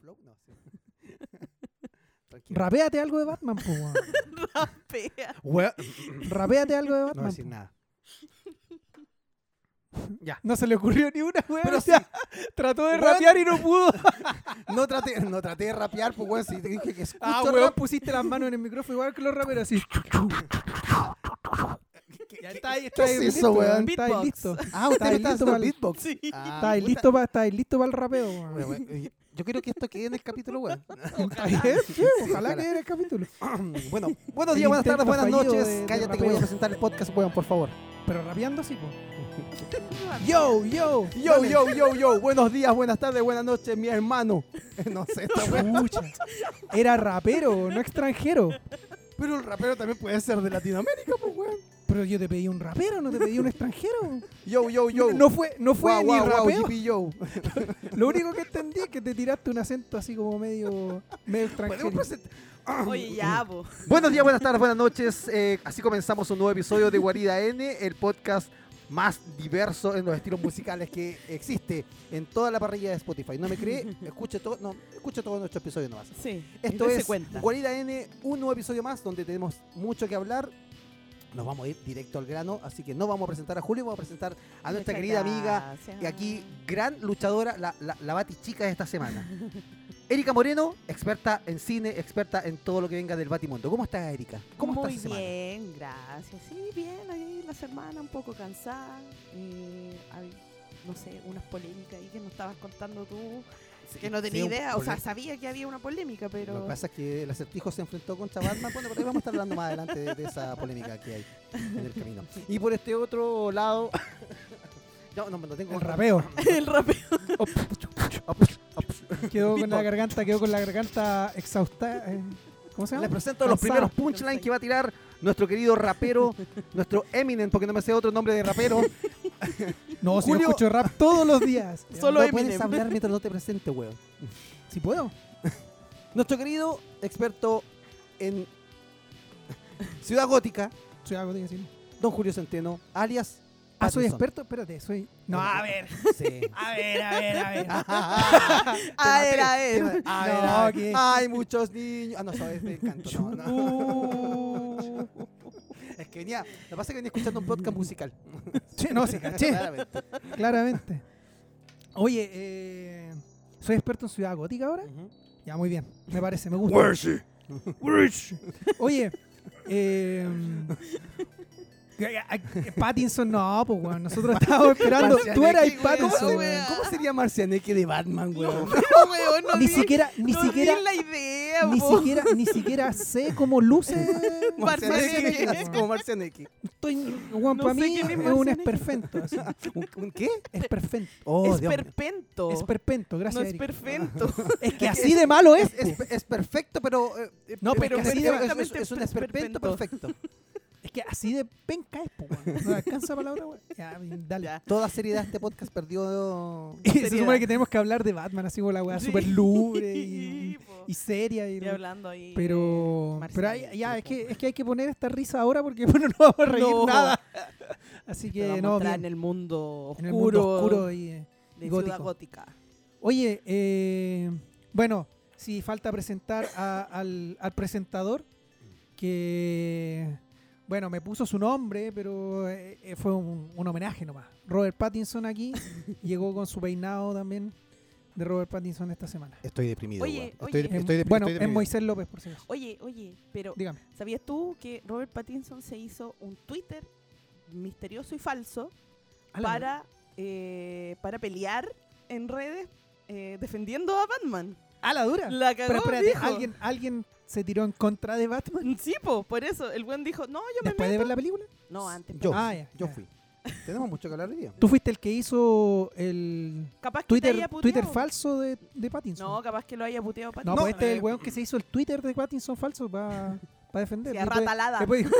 flow? No, sí. Rapéate algo de Batman, po, weón. Rapea. Rapéate algo de No voy a Batman. decir po. nada. ya. No se le ocurrió ni una, weón. Pero o sea, sí. trató de Weón. rapear y no pudo. No traté, no traté de rapear, pues weón, si te dije que escucho Ah, weón, rap. pusiste las manos en el micrófono igual que los raperos, así. Ya está ahí, está ¿Qué ahí es listo, eso, weón? Está ahí Beatbox. listo. Ah, usted Está me ahí está listo haciendo pa'l- beatbox. Sí. Ah, Está ahí puta. listo para está ahí listo para el rapeo, weón. Weón, weón, Yo quiero que esto quede en el capítulo, weón. Está bien, sí, ojalá ojalá. que en el capítulo. bueno, buenos días, buenas tardes, buenas noches. de- de Cállate que voy a presentar el podcast, weón, por favor. Pero rapeando así, po. Yo, yo. Yo, dale. yo, yo, yo. Buenos días, buenas tardes, buenas noches, mi hermano. No sé, esta weón. Chucha. Era rapero, no extranjero. Pero el rapero también puede ser de Latinoamérica, pues, weón. Pero yo te pedí un rapero, no te pedí un extranjero. Yo, yo, yo. No fue, no fue Guau, ni guau, rapeo. GP, yo. Lo único que entendí es que te tiraste un acento así como medio, medio extranjero. Oye, ya, po. Buenos días, buenas tardes, buenas noches. Eh, así comenzamos un nuevo episodio de Guarida N, el podcast más diverso en los estilos musicales que existe en toda la parrilla de Spotify. ¿No me cree? Escuche todo, no, escuche todos nuestros episodios nomás. Sí. Esto es cuenta. Guarida N, un nuevo episodio más donde tenemos mucho que hablar. Nos vamos a ir directo al grano, así que no vamos a presentar a Julio, vamos a presentar a nuestra Muchas querida amiga y aquí gran luchadora, la, la, la Bati chica de esta semana. Erika Moreno, experta en cine, experta en todo lo que venga del Batimundo. ¿Cómo estás, Erika? ¿Cómo Muy estás semana? bien, gracias. Sí, bien, ahí la semana un poco cansada. eh, hay, no sé, unas polémicas ahí que nos estabas contando tú, que no tenía idea. O sea, sabía que había una polémica, pero... Lo que pasa es que el acertijo se enfrentó contra Batman. Bueno, por ahí vamos a estar hablando más adelante de, de esa polémica que hay en el camino. Y por este otro lado. No, no, no tengo El rapeo. el rapeo. Quedó con la garganta, quedó con la garganta exhausta. eh, ¿Cómo se llama? Les presento los primeros punchlines que va a tirar nuestro querido rapero, nuestro Eminem, porque no me sé otro nombre de rapero. No, si yo escucho rap todos los días. Solo no puedes hablar mientras no te presente, weón. Si puedo. Nuestro querido experto en Ciudad Gótica, algo de decir. don Julio Centeno, alias. Ah, soy experto. Espérate, soy. No, a ver. Sí. A ver, a ver, a ver. A ver, a ver. A ver, a ver. Hay muchos niños. Ah, no, eso es de canto. No, no. Es que venía. Lo que pasa es que venía escuchando un podcast musical. Sí, no, sí, caché. Claramente. Claramente. Oye, eh, soy experto en ciudad gótica ahora. Ya, muy bien. Me parece, me gusta. Oye, eh, Pattinson no, pues weón. Nosotros estábamos esperando. Tú eras Pattinson. weón. ¿Cómo, weón. ¿Cómo sería Marcianeque de Batman, weón? No, weón, no Ni siquiera, ni no siquiera, la idea, ni po. siquiera, ni siquiera sé cómo luce. Marcianeque Marcianeque. es como Marcianeque. Estoy, weón, No para mí es es un esperpento. así. ¿Un, un qué? Esperpento. Oh, es. Esperpento, no gracias. es Erika. perfecto. Es que así de malo es. Es, es- es perfecto, pero. eh, eh, No, pero es, así es- de- es- es- es un esperpento perfecto. Es que así de penca es, po, weón. No alcanza palabra, weón. Ya, dale. Ya. Toda seriedad este podcast perdió. Y se supone que tenemos que hablar de Batman, así como la weá Sí. súper lubre y, seria. Y, Y hablando ahí. pero pero hay- ya, es que, es que hay que poner esta risa ahora porque bueno, no vamos a reír No. nada. Así que vamos no, bien. en el mundo En oscuro, el mundo oscuro y, eh, de gótico. Ciudad Gótica. Oye, eh, bueno, sí, falta presentar a- al, al presentador que, bueno, me puso su nombre, pero eh, eh, fue un, un homenaje nomás. Robert Pattinson aquí llegó con su peinado también de Robert Pattinson esta semana. Estoy deprimido. Oye, oye. Estoy, de- Eh, estoy de- bueno, estoy es deprimido. Moisés López, por si acaso. Oye, oye, pero Dígame. ¿sabías tú que Robert Pattinson se hizo un Twitter misterioso y falso para, eh, para pelear en redes eh, defendiendo a Batman? A la dura. La cagó, Pero espérate, dijo. ¿alguien, ¿alguien se tiró en contra de Batman Sí, po, por eso. El buen dijo, no, yo me después de ver la película? No, antes. Yo, Ah, ya, yo ya. fui. Tenemos mucho que hablar hoy día. Tú fuiste el que hizo el Capaz que te Twitter, haya. Twitter falso de, de Pattinson. No, capaz que lo haya puteado No, Pattinson. pues este es eh, el weón que se hizo el Twitter de Pattinson falso para para defender. Sí, Y después- ratalada. Después dijo,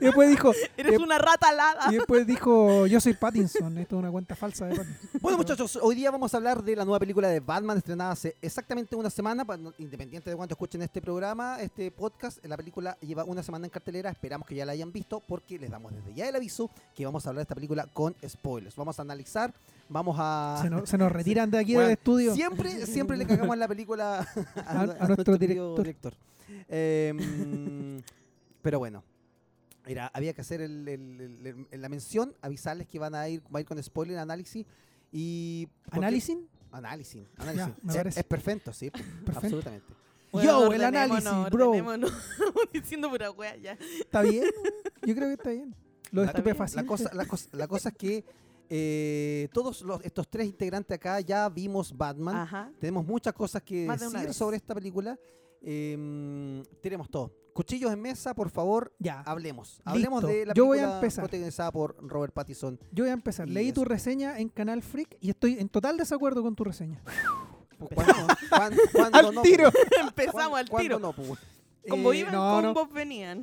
y después dijo, Eres eh, una rata alada. y después dijo, yo soy Pattinson. Esto es una cuenta falsa de Pattinson. Bueno, muchachos, hoy día vamos a hablar de la nueva película de Batman estrenada hace exactamente una semana. Independiente de cuánto escuchen este programa, este podcast, la película lleva una semana en cartelera. Esperamos que ya la hayan visto porque les damos desde ya el aviso que vamos a hablar de esta película con spoilers. Vamos a analizar, vamos a. Se nos, se nos retiran de aquí Bueno, del estudio. Siempre, siempre le cagamos la película a, A- a nuestro director. Em, pero bueno, mira, había que hacer el- el- el- el- la mención, avisarles que van a ir, va a ir con spoiler análisis y ¿Análisis? Análisis, análisis. Es- es, perfecto, sí, absolutamente. Yo, el análisis, bro. ordenémonos. Diciendo pura wea ya. ¿Está bien? Yo creo que está bien. La- estupefacientes. La cosa, la cosa, la cosa es que eh, todos los, estos tres integrantes acá ya vimos Batman. Ajá. Tenemos muchas cosas que de decir sobre esta película. Em, tenemos todo. Cuchillos en mesa, por favor, Ya, hablemos. Hablemos Listo. de la Yo voy a empezar. protagonizada por Robert Pattinson. yo voy a empezar. Y Leí tu reseña en Canal Freak y estoy en total desacuerdo con tu reseña. ¿Cuándo, cuándo- cuándo ¡Al no, tiro! pues? Empezamos ¿Cuándo- al cuándo tiro. no, pues? Como Eh, iban, no, venían.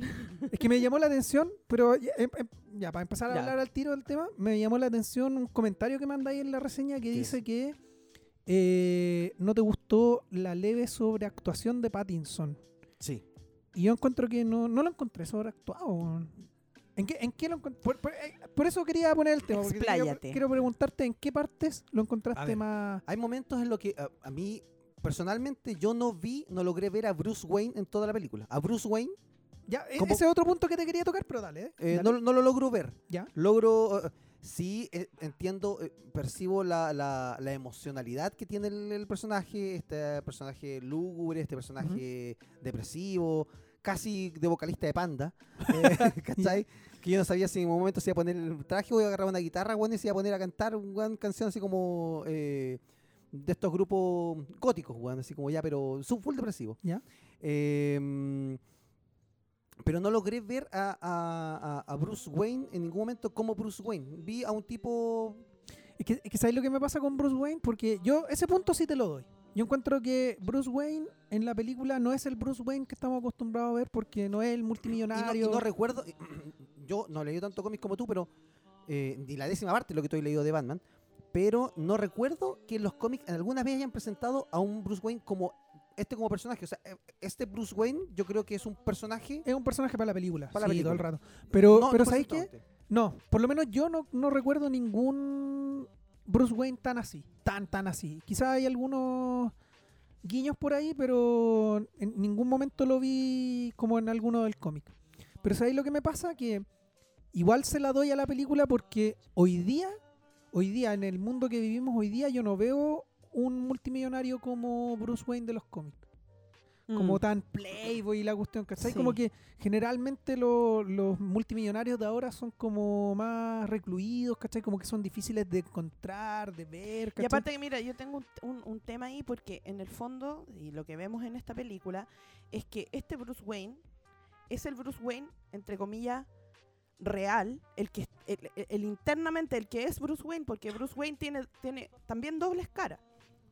Es que me llamó la atención, pero ya, em- em- ya, para empezar a Ya. hablar al tiro del tema, me llamó la atención un comentario que manda ahí en la reseña que ¿Qué dice que eh, no te gustó la leve sobreactuación de Pattinson. Sí. Y yo encuentro que no, no lo encontré sobreactuado. ¿En qué, en qué lo encontré? Por, por- eh, por eso quería poner el tema. quiero, Expláyate. quiero preguntarte en qué partes lo encontraste ver. más. Hay momentos en los que a, a mí, personalmente, yo no vi, no logré ver a Bruce Wayne en toda la película. A Bruce Wayne Ya, e- ¿Cómo? ese es otro punto que te quería tocar, pero dale. ¿eh? eh, Dale. no, no lo logro ver. Ya. Logro, eh, sí, eh, entiendo, eh, percibo la, la- la emocionalidad que tiene el, el personaje, este personaje lúgubre, este personaje depresivo, casi de vocalista de Panda, eh, ¿cachai? que yo no sabía si en un momento se iba a poner el traje o iba a agarrar una guitarra, bueno, y se iba a poner a cantar una canción así como de estos grupos góticos, weón, así como ya, pero full depresivo. Ya. Eh, pero no logré ver a, a- a- Bruce Wayne en ningún momento como Bruce Wayne. Vi a un tipo. Es que, es que ¿sabes lo que me pasa con Bruce Wayne? Porque yo ese punto sí te lo doy. Yo encuentro que Bruce Wayne en la película no es el Bruce Wayne que estamos acostumbrados a ver porque no es el Y no, y multimillonario. no recuerdo. Yo no leí tanto cómics como tú, pero. eh, ni la décima parte de lo que has leído de Batman. Pero no recuerdo que en los cómics en alguna vez hayan presentado a un Bruce Wayne como. Este como personaje. O sea, eh, este Bruce Wayne, yo creo que es un personaje. es un personaje para la película. Para la sí, todo el película. rato. Pero, no pero ¿sabéis qué? No, por lo menos yo no, no recuerdo ningún Bruce Wayne tan así. Tan, tan así. Quizás hay algunos guiños por ahí, pero en ningún momento lo vi como en alguno del cómic. Pero ¿sabéis lo que me pasa? Que igual se la doy a la película porque hoy día, hoy día, en el mundo que vivimos hoy día, yo no veo un multimillonario como Bruce Wayne de los cómics. Como Mm. tan playboy y la cuestión, ¿cachai? Sí. Como que generalmente lo- los multimillonarios de ahora son como más recluidos, ¿cachai? Como que son difíciles de encontrar, de ver, Y ¿cachai? aparte que mira, yo tengo un, un- un tema ahí porque en el fondo, y lo que vemos en esta película, es que este Bruce Wayne es el Bruce Wayne, entre comillas, real, el que el, el- el internamente, el que es Bruce Wayne, porque Bruce Wayne tiene, tiene también dobles caras.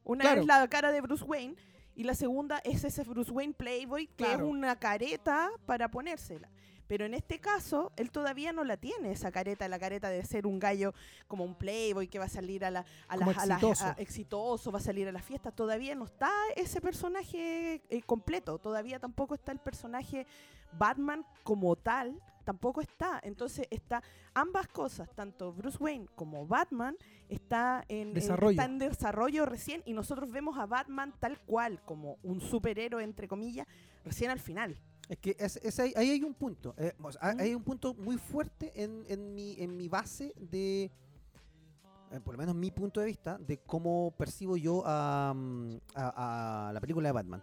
Una Claro. es la cara de Bruce Wayne y la segunda es ese Bruce Wayne Playboy que Claro. es una careta para ponérsela. Pero en este caso, él todavía no la tiene, esa careta, la careta de ser un gallo como un playboy que va a salir a la, a Como las- a las- exitoso. a- exitoso, va a salir a las fiestas. Todavía no está ese personaje eh, completo. Todavía tampoco está el personaje Batman como tal. Tampoco está. Entonces está ambas cosas, tanto Bruce Wayne como Batman, está en Desarrollo. está en desarrollo recién y nosotros vemos a Batman tal cual, como un superhéroe, entre comillas, recién al final. Es que es- es ahí, ahí hay un punto. eh, o sea, hay- un punto muy fuerte en, en mi, en mi base de, eh, por lo menos mi punto de vista, de cómo percibo yo a, mm, a- a la película de Batman.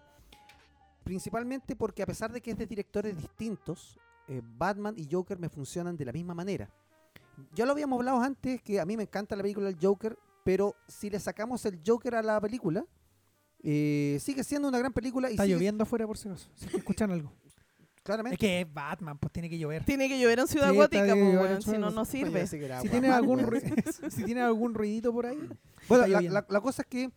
Principalmente porque a pesar de que es de directores distintos, eh, Batman y Joker me funcionan de la misma manera. Ya lo habíamos hablado antes, que a mí me encanta la película del Joker, pero si le sacamos el Joker a la película, eh, sigue siendo una gran película y Está sigue- lloviendo afuera por si acaso. Si es que escuchan algo. claramente. Es que es Batman, pues tiene que llover. Tiene que llover en Ciudad Sí, Gótica, bueno, si no, no sirve. Si tiene algún rui- si tiene algún ruidito por ahí. Bueno, la, lloviendo. la- la cosa es que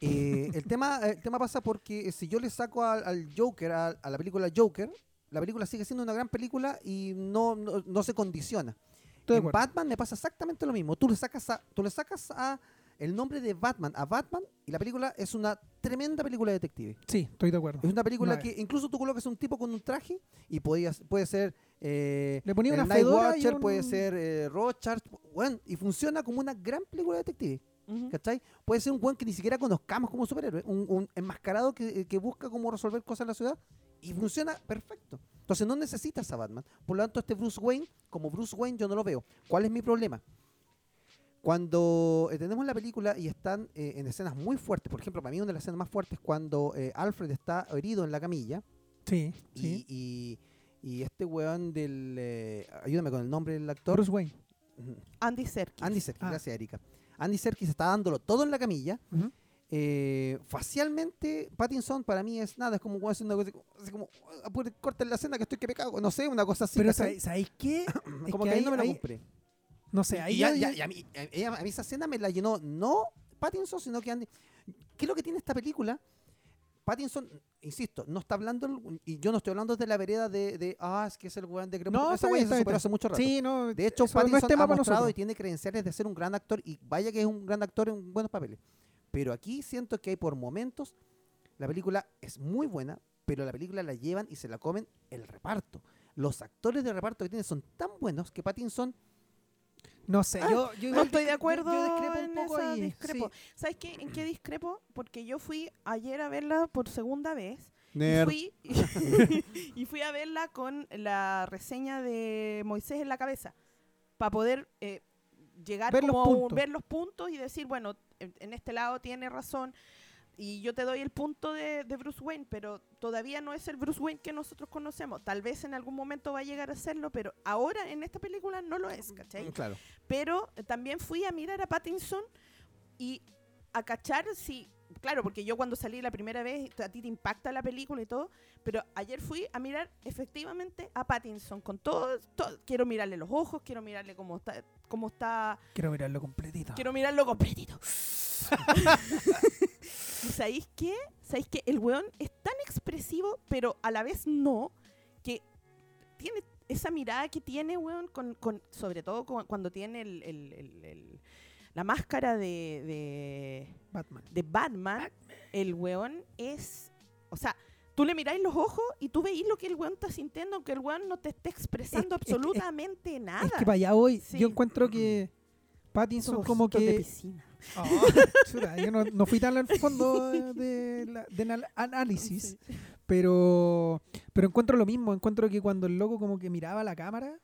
eh, el, tema, el tema pasa porque si yo le saco al, al Joker, a, a la película Joker, la película sigue siendo una gran película y no, no, no se condiciona. Estoy en. Batman me pasa exactamente lo mismo. Tú le sacas a, tú le sacas a el nombre de Batman a Batman y la película es una tremenda película de detective. Sí, estoy de acuerdo. Es una película Una que incluso tú colocas un tipo con un traje y podías, puede ser eh, Le ponía el una Night Watcher, un- puede ser eh, Rorschach, bueno, y funciona como una gran película de detective. ¿Cachai? Puede ser un buen que ni siquiera conozcamos como superhéroe, un, un enmascarado que, que busca cómo resolver cosas en la ciudad y funciona perfecto. Entonces no necesitas a Batman. Por lo tanto, este Bruce Wayne, como Bruce Wayne, yo no lo veo. ¿Cuál es mi problema? Cuando eh, tenemos la película y están eh, en escenas muy fuertes, por ejemplo, para mí una de las escenas más fuertes es cuando eh, Alfred está herido en la camilla Sí, y, sí. y- y este weón del... eh, ayúdame con el nombre del actor. Bruce Wayne. Andy Serkis. Andy Serkis, Ah. gracias Erika. Andy Serkis está dándolo todo en la camilla. Ujú. Eh, facialmente, Pattinson para mí es nada, es como cuando hace una cosa así como, apure, corten la escena que estoy que pecado, no sé, una cosa así. Pero. ¿sabéis qué? es como que que ahí ahí- no me la ahí- compré. No sé, ahí y, ya- ya- ya- y a, mí, a- esa escena me la llenó no Pattinson, sino que Andy. ¿Qué es lo que tiene esta película? Pattinson, insisto, no está hablando, y yo no estoy hablando de la vereda de, de, ah, es que es el weón de Crepúsculo. No, esa bien, se superó hace mucho rato. Sí, no. De hecho, no es Pattinson tema ha mostrado y tiene credenciales de ser un gran actor y vaya que es un gran actor en buenos papeles. Pero aquí siento que hay por momentos, la película es muy buena, pero la película la llevan y se la comen el reparto. Los actores de reparto que tienen son tan buenos que Pattinson No sé, Ah, yo, yo No estoy de acuerdo Yo, yo discrepo un poco ahí. discrepo. sí. ¿Sabes qué? ¿En qué discrepo? Porque yo fui ayer a verla por segunda vez. Y fui, y fui a verla con la reseña de Moisés en la cabeza. Para poder eh, llegar Ver los a un- ver los puntos y decir, bueno, en, este lado tiene razón. Y yo te doy el punto de, de Bruce Wayne, pero todavía no es el Bruce Wayne que nosotros conocemos. Tal vez en algún momento va a llegar a serlo, pero ahora en esta película no lo es, ¿cachai? Claro. pero también fui a mirar a Pattinson y a cachar si, claro, porque yo cuando salí la primera vez, a ti te impacta la película y todo, pero ayer fui a mirar efectivamente a Pattinson con todo, todo- quiero mirarle los ojos, quiero mirarle cómo está, cómo está, Quiero mirarlo completito. quiero mirarlo completito. ¿Y sabéis qué? ¿Sabéis que el weón es tan expresivo, pero a la vez no, que tiene esa mirada que tiene, weón, con, con- sobre todo con- cuando tiene el- el- el- el- la máscara de, de, Batman. de Batman, el weón es, o sea, tú le miráis los ojos y tú veís lo que el weón está sintiendo, aunque el weón no te esté expresando Es es absolutamente nada. Es que para allá. Sí. Yo encuentro que Pattinson como de que... piscina. Oh, chuta, yo no, no fui tan al fondo de, de la- del anal- análisis, Sí. pero, pero encuentro lo mismo. Encuentro que cuando el loco como que miraba la cámara,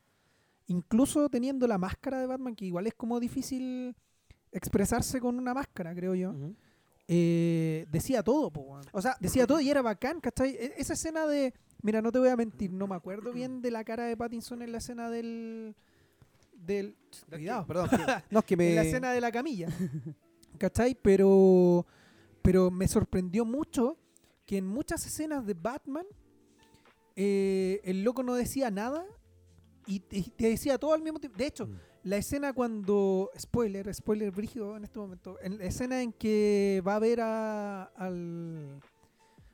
incluso teniendo la máscara de Batman, que igual es como difícil expresarse con una máscara, creo yo. Eh, decía todo, po. O sea, Decía todo y era bacán, ¿cachai? E- Esa escena de... Mira, no te voy a mentir, no me acuerdo bien de la cara de Pattinson en la escena del... del cuidado. Perdón, no es que me. En la escena de la camilla. ¿Cachai? Pero, pero me sorprendió mucho que en muchas escenas de Batman eh, el loco no decía nada y te, y te decía todo al mismo tiempo. De hecho, Mm. La escena cuando. Spoiler, spoiler brígido en este momento. En la escena en que va a ver a, al,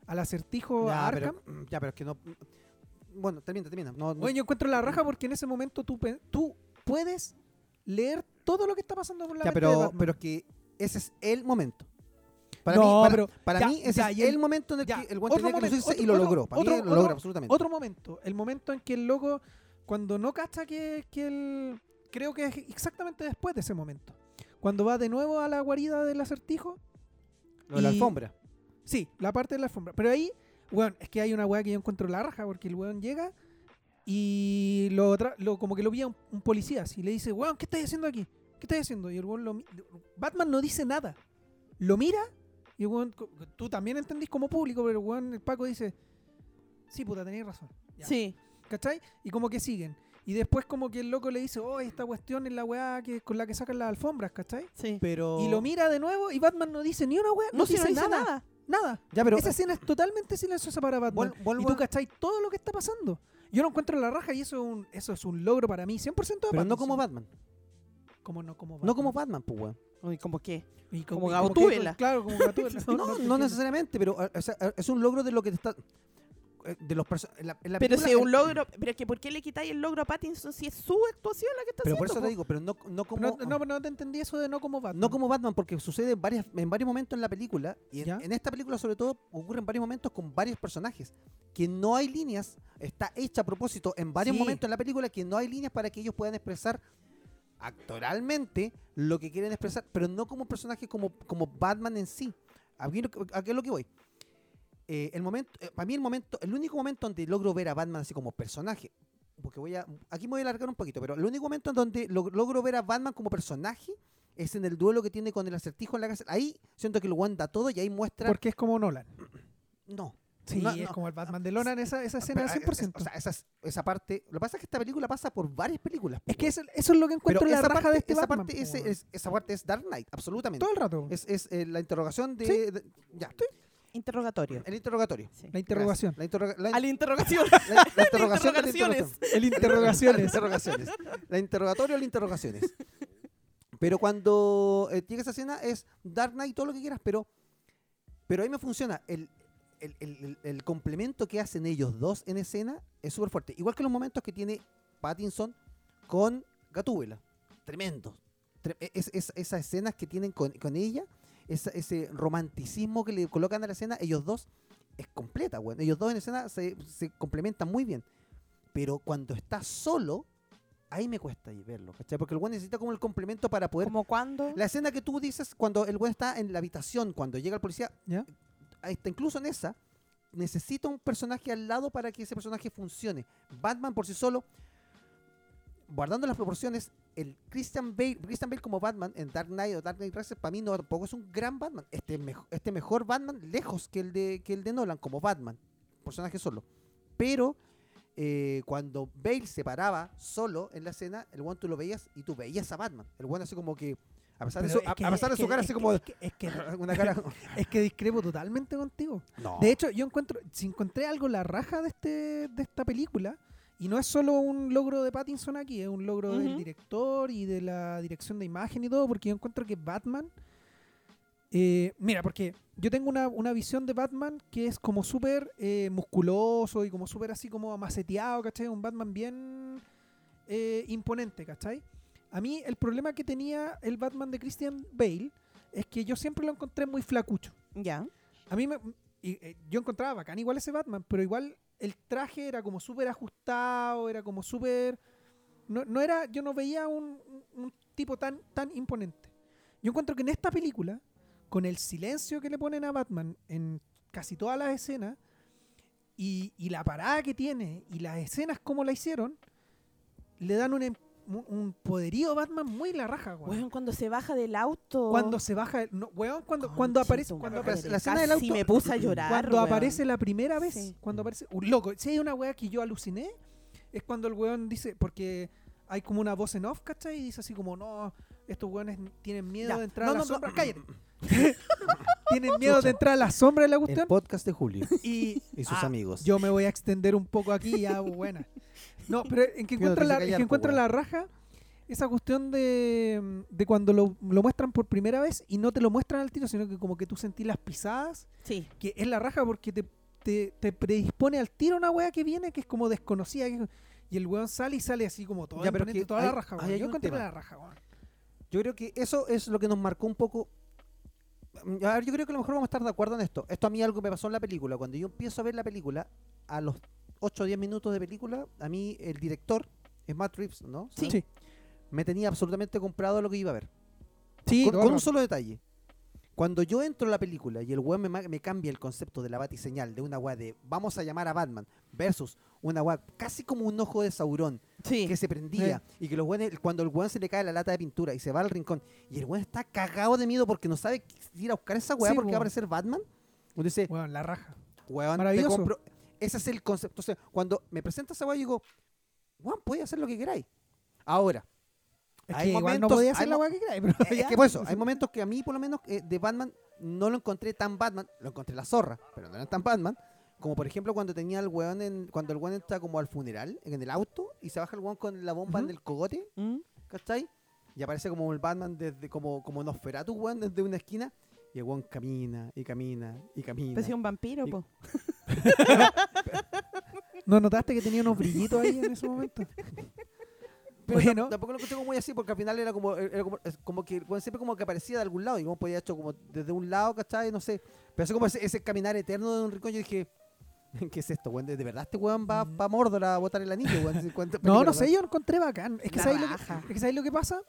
al acertijo a Ya, Arkham. pero, mm, ya, pero es que no. Bueno, termina, termina. No, no- Bueno, yo encuentro la raja porque en ese momento tú, tú puedes leer todo lo que está pasando por la ya, mente de pero, Batman. pero es que ese es el momento. Para No, mí, para, pero para ya, mí ese ya, es el- el momento en el ya, que el guante tenía que lucirse y lo otro- logró. Para otro- mí lo logra absolutamente. Otro momento, el momento en que el loco, cuando no cacha que, que el... Creo que es exactamente después de ese momento. Cuando va de nuevo a la guarida del acertijo. Lo de la y- alfombra. Sí, la parte de la alfombra. Pero ahí, weón, es que hay una weá que yo encuentro la raja porque el weón llega y lo, tra- lo como que lo pilla un, un policía así. Le dice, weón, ¿qué estás haciendo aquí? ¿Qué estás haciendo? Y el weón lo Batman no dice nada. Lo mira y el weón, tú también entendís como público, pero el weón, el Paco dice, sí, puta, tenéis razón. Ya. Sí. ¿Cachai? Y como que siguen. Y después como que el loco le dice, oh, esta cuestión es la weá que, con la que sacan las alfombras, ¿cachai? Sí. Pero. Y lo mira de nuevo y Batman no dice ni una weá, no, No, si dice, no dice nada, nada. nada. Ya, pero. Esa escena es totalmente silenciosa para Batman. Vol- y tú cachai todo lo que está pasando. Yo lo encuentro en la raja y eso es un, eso es un logro para mí, 100% de Pero no como Batman. Como no como Batman. No como Batman, pues, weón. Uy, ¿cómo qué? Y como y Gatúbela. que- Claro, como Gatúbela. No, no, necesariamente, pero o sea, es un logro de lo que te está. Eh, de los perso- en la, en la Pero película- si es un logro, pero es que ¿por qué le quitáis el logro a Pattinson si es su actuación la que está Pero por haciendo? eso te digo, pero no, no como No, no, no te entendí eso de no como Batman. no como Batman, porque sucede en, varias, en varios momentos en la película, y en, esta película sobre todo ocurre en varios momentos con varios personajes, que no hay líneas, está hecha a propósito en varios Sí. momentos en la película que no hay líneas para que ellos puedan expresar actoralmente lo que quieren expresar, pero no como personajes como, como Batman en sí. ¿A qué es lo que voy? Eh, el momento, eh, para mí el momento, el único momento donde logro ver a Batman así como personaje, porque voy a, aquí me voy a alargar un poquito, pero el único momento en donde lo- logro ver a Batman como personaje es en el duelo que tiene con el acertijo en la cárcel. Ahí siento que one da todo y ahí muestra. Porque es como Nolan. no. Sí, No, es no. como el Batman de Nolan, esa, esa escena eh, 100%. O sea, esa, esa parte. Lo que pasa es que esta película pasa por varias películas. es que pues, eso, eso es lo que encuentro pero la raja parte, de este esa Batman. parte es, es- esa parte es Dark Knight, absolutamente. Todo el rato. Es, es, eh, la interrogación de. Sí. de- ya. Interrogatorio. El interrogatorio. Sí. La interrogación. La, interroga- la- A la interrogación. la- la interrogación de la interrogaciones. El interrogaciones. interrogaciones. La interrogatorio interrogaciones. Pero cuando eh, llega esa escena es Dark Knight, todo lo que quieras, pero, pero ahí me funciona. El, el, el- el- el complemento que hacen ellos dos en escena es súper fuerte. Igual que los momentos que tiene Pattinson con Gatúbela. Tremendo. Tre- es- es- esas escenas que tienen con, con ella, esa- ese romanticismo que le colocan a la escena, ellos dos, es completa, bueno. Ellos dos en escena se, se complementan muy bien. Pero cuando está solo, ahí me cuesta ahí verlo, ¿cachai? Porque el güey necesita como el complemento para poder... ¿Como cuándo? La escena que tú dices cuando el güey está en la habitación, cuando llega el policía, ¿Ya? ahí está, incluso en esa, necesita un personaje al lado para que ese personaje funcione. Batman por sí solo, guardando las proporciones, el Christian Bale, Christian Bale como Batman en Dark Knight o Dark Knight Rises, para mí no tampoco es un gran Batman. Este, mejo- este mejor Batman lejos que el de que el de Nolan como Batman, personaje solo. Pero eh, cuando Bale se paraba solo en la escena, el one tú lo veías y tú veías a Batman. El one así como que a pesar de su, que- a pesar de su que- cara así como es que- es que una cara es que discrepo totalmente contigo. no. De hecho, yo encuentro, si encontré algo la raja de este de esta película, y no es solo un logro de Pattinson aquí, es un logro del director y de la dirección de imagen y todo, porque yo encuentro que Batman, eh, mira, porque yo tengo una, una visión de Batman que es como súper eh, musculoso y como súper así como maceteado, ¿cachai? Un Batman bien eh, imponente, ¿cachai? A mí el problema que tenía el Batman de Christian Bale es que yo siempre lo encontré muy flacucho. Ya. A mí me, y, eh, yo encontraba bacán igual ese Batman, pero igual el traje era como súper ajustado, era como súper... No, no era, yo no veía un, un- tipo tan, tan imponente. Yo encuentro que en esta película, con el silencio que le ponen a Batman en casi todas las escenas, y, y la parada que tiene, y las escenas como la hicieron, le dan un, un, un poderío Batman muy la raja, weón. Weón, cuando se baja del auto. Cuando se baja, el- no, weón, cuando, cuando aparece, cuando aparece, la escena del auto- me puse a llorar. cuando weón. aparece la primera vez, Sí. cuando aparece, un loco, si hay una weá que yo aluciné, es cuando el weón dice, porque hay como una voz en off, ¿cachai? Y dice así como, no, estos weones tienen miedo Ya. de entrar No, a la no, no. sombra. Cállate. tienen miedo de entrar a la sombra de la el cuestión. podcast de Julio Y, y sus Ah, amigos. yo me voy a extender un poco aquí, ya, buena. No, pero en que te la, en que weón. la raja esa cuestión de, de cuando lo, lo muestran por primera vez y no te lo muestran al tiro, sino que como que tú sentís las pisadas Sí. que es la raja porque te, te, te predispone al tiro una wea que viene que es como desconocida. que- y el weón sale y sale así como todo Ya, pero imponente, que toda hay- la raja, weón. Yo encontré la raja, weón. Yo creo que eso es lo que nos marcó un poco. Mm, A ver, yo creo que a lo mejor vamos a estar de acuerdo en esto. Esto a mí algo me pasó en la película. Cuando yo empiezo a ver la película, a los 8 o 10 minutos de película, a mí el director, es Matt Reeves, ¿no? Sí. Sí. Me tenía absolutamente comprado lo que iba a ver. Sí, con con un solo detalle. Cuando yo entro a la película y el weón me, cambia el concepto de la batiseñal, de una weá de vamos a llamar a Batman, versus una weá casi como un ojo de Saurón, Sí. que se prendía y que los weones, cuando el weón se le cae la lata de pintura y se va al rincón y el weón está cagado de miedo porque no sabe ir a buscar esa weá Sí, porque va a aparecer Batman, uno dice, Weón, la raja. weón, te Maravilloso. compro. Ese es el concepto. Entonces, cuando me presenta esa weá, yo digo, weón, puede hacer lo que queráis. Ahora, Es Hay que igual no momentos- hay la weá que queráis, pero es que por eso, hay momentos que a mí, por lo menos, eh, de Batman, no lo encontré tan Batman, lo encontré la zorra, pero no era tan Batman. Como por ejemplo cuando tenía el weón en, cuando el weón entra como al funeral, en el auto, y se baja el weón con la bomba en Ujú. el cogote, ¿Mm? ¿cachai? Y aparece como el Batman desde, como, como Nosferatu, weón, desde una esquina, y el weón camina, y camina, y camina. Parecía un vampiro, Y- po. ¿No notaste que tenía unos brillitos ahí en ese momento? Pero Bueno. tam- tampoco lo escuché como muy así, porque al final era como, era como, como que bueno, siempre como que aparecía de algún lado, y como podía hecho como desde un lado, ¿cachai? No sé. Pero así como ese, ese caminar eterno de un rincón, yo dije, ¿qué es esto, weón? ¿De verdad este weón va Mm. para Mordor a botar el anillo, weón? ¿Cuántas No, no sé, yo lo encontré bacán. Es que, La ¿sabes lo que, raja. es que ¿sabes lo que pasa?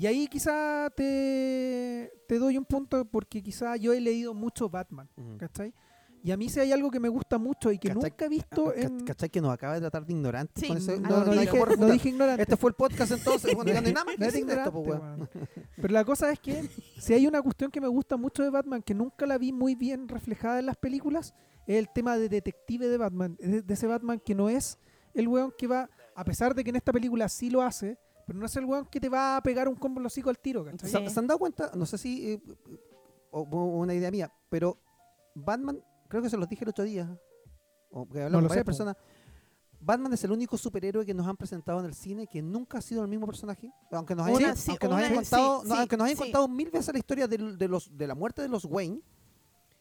Y ahí quizá te, te doy un punto porque quizá yo he leído mucho Batman. ¿cachai? Y a mí si hay algo que me gusta mucho y que ¿Cachai? nunca he visto Ah, en... ¿Cachai que nos acaba de tratar de ignorantes Sí, con ese- No, no, no, no hay dije, no ignorante. Este fue el podcast entonces, bueno, no nada más que esto, pues. Pero la cosa es que si hay una cuestión que me gusta mucho de Batman que nunca la vi muy bien reflejada en las películas, es el tema de detective de Batman, de, de ese Batman que no es el weón que va, a pesar de que en esta película sí lo hace, pero no es el weón que te va a pegar un combo en los hocico al tiro, ¿cachai? Sí. ¿Se, se han dado cuenta? No sé si. eh, o, o una idea mía, pero Batman, creo que se los dije el otro día. O que hablamos lo con varias sé, personas. Batman es el único superhéroe que nos han presentado en el cine que nunca ha sido el mismo personaje. Aunque nos hayan, Una- sí, aunque nos una- hayan contado, sí, no, sí, aunque nos hayan sí. contado mil veces la historia de, los, de la muerte de los Wayne,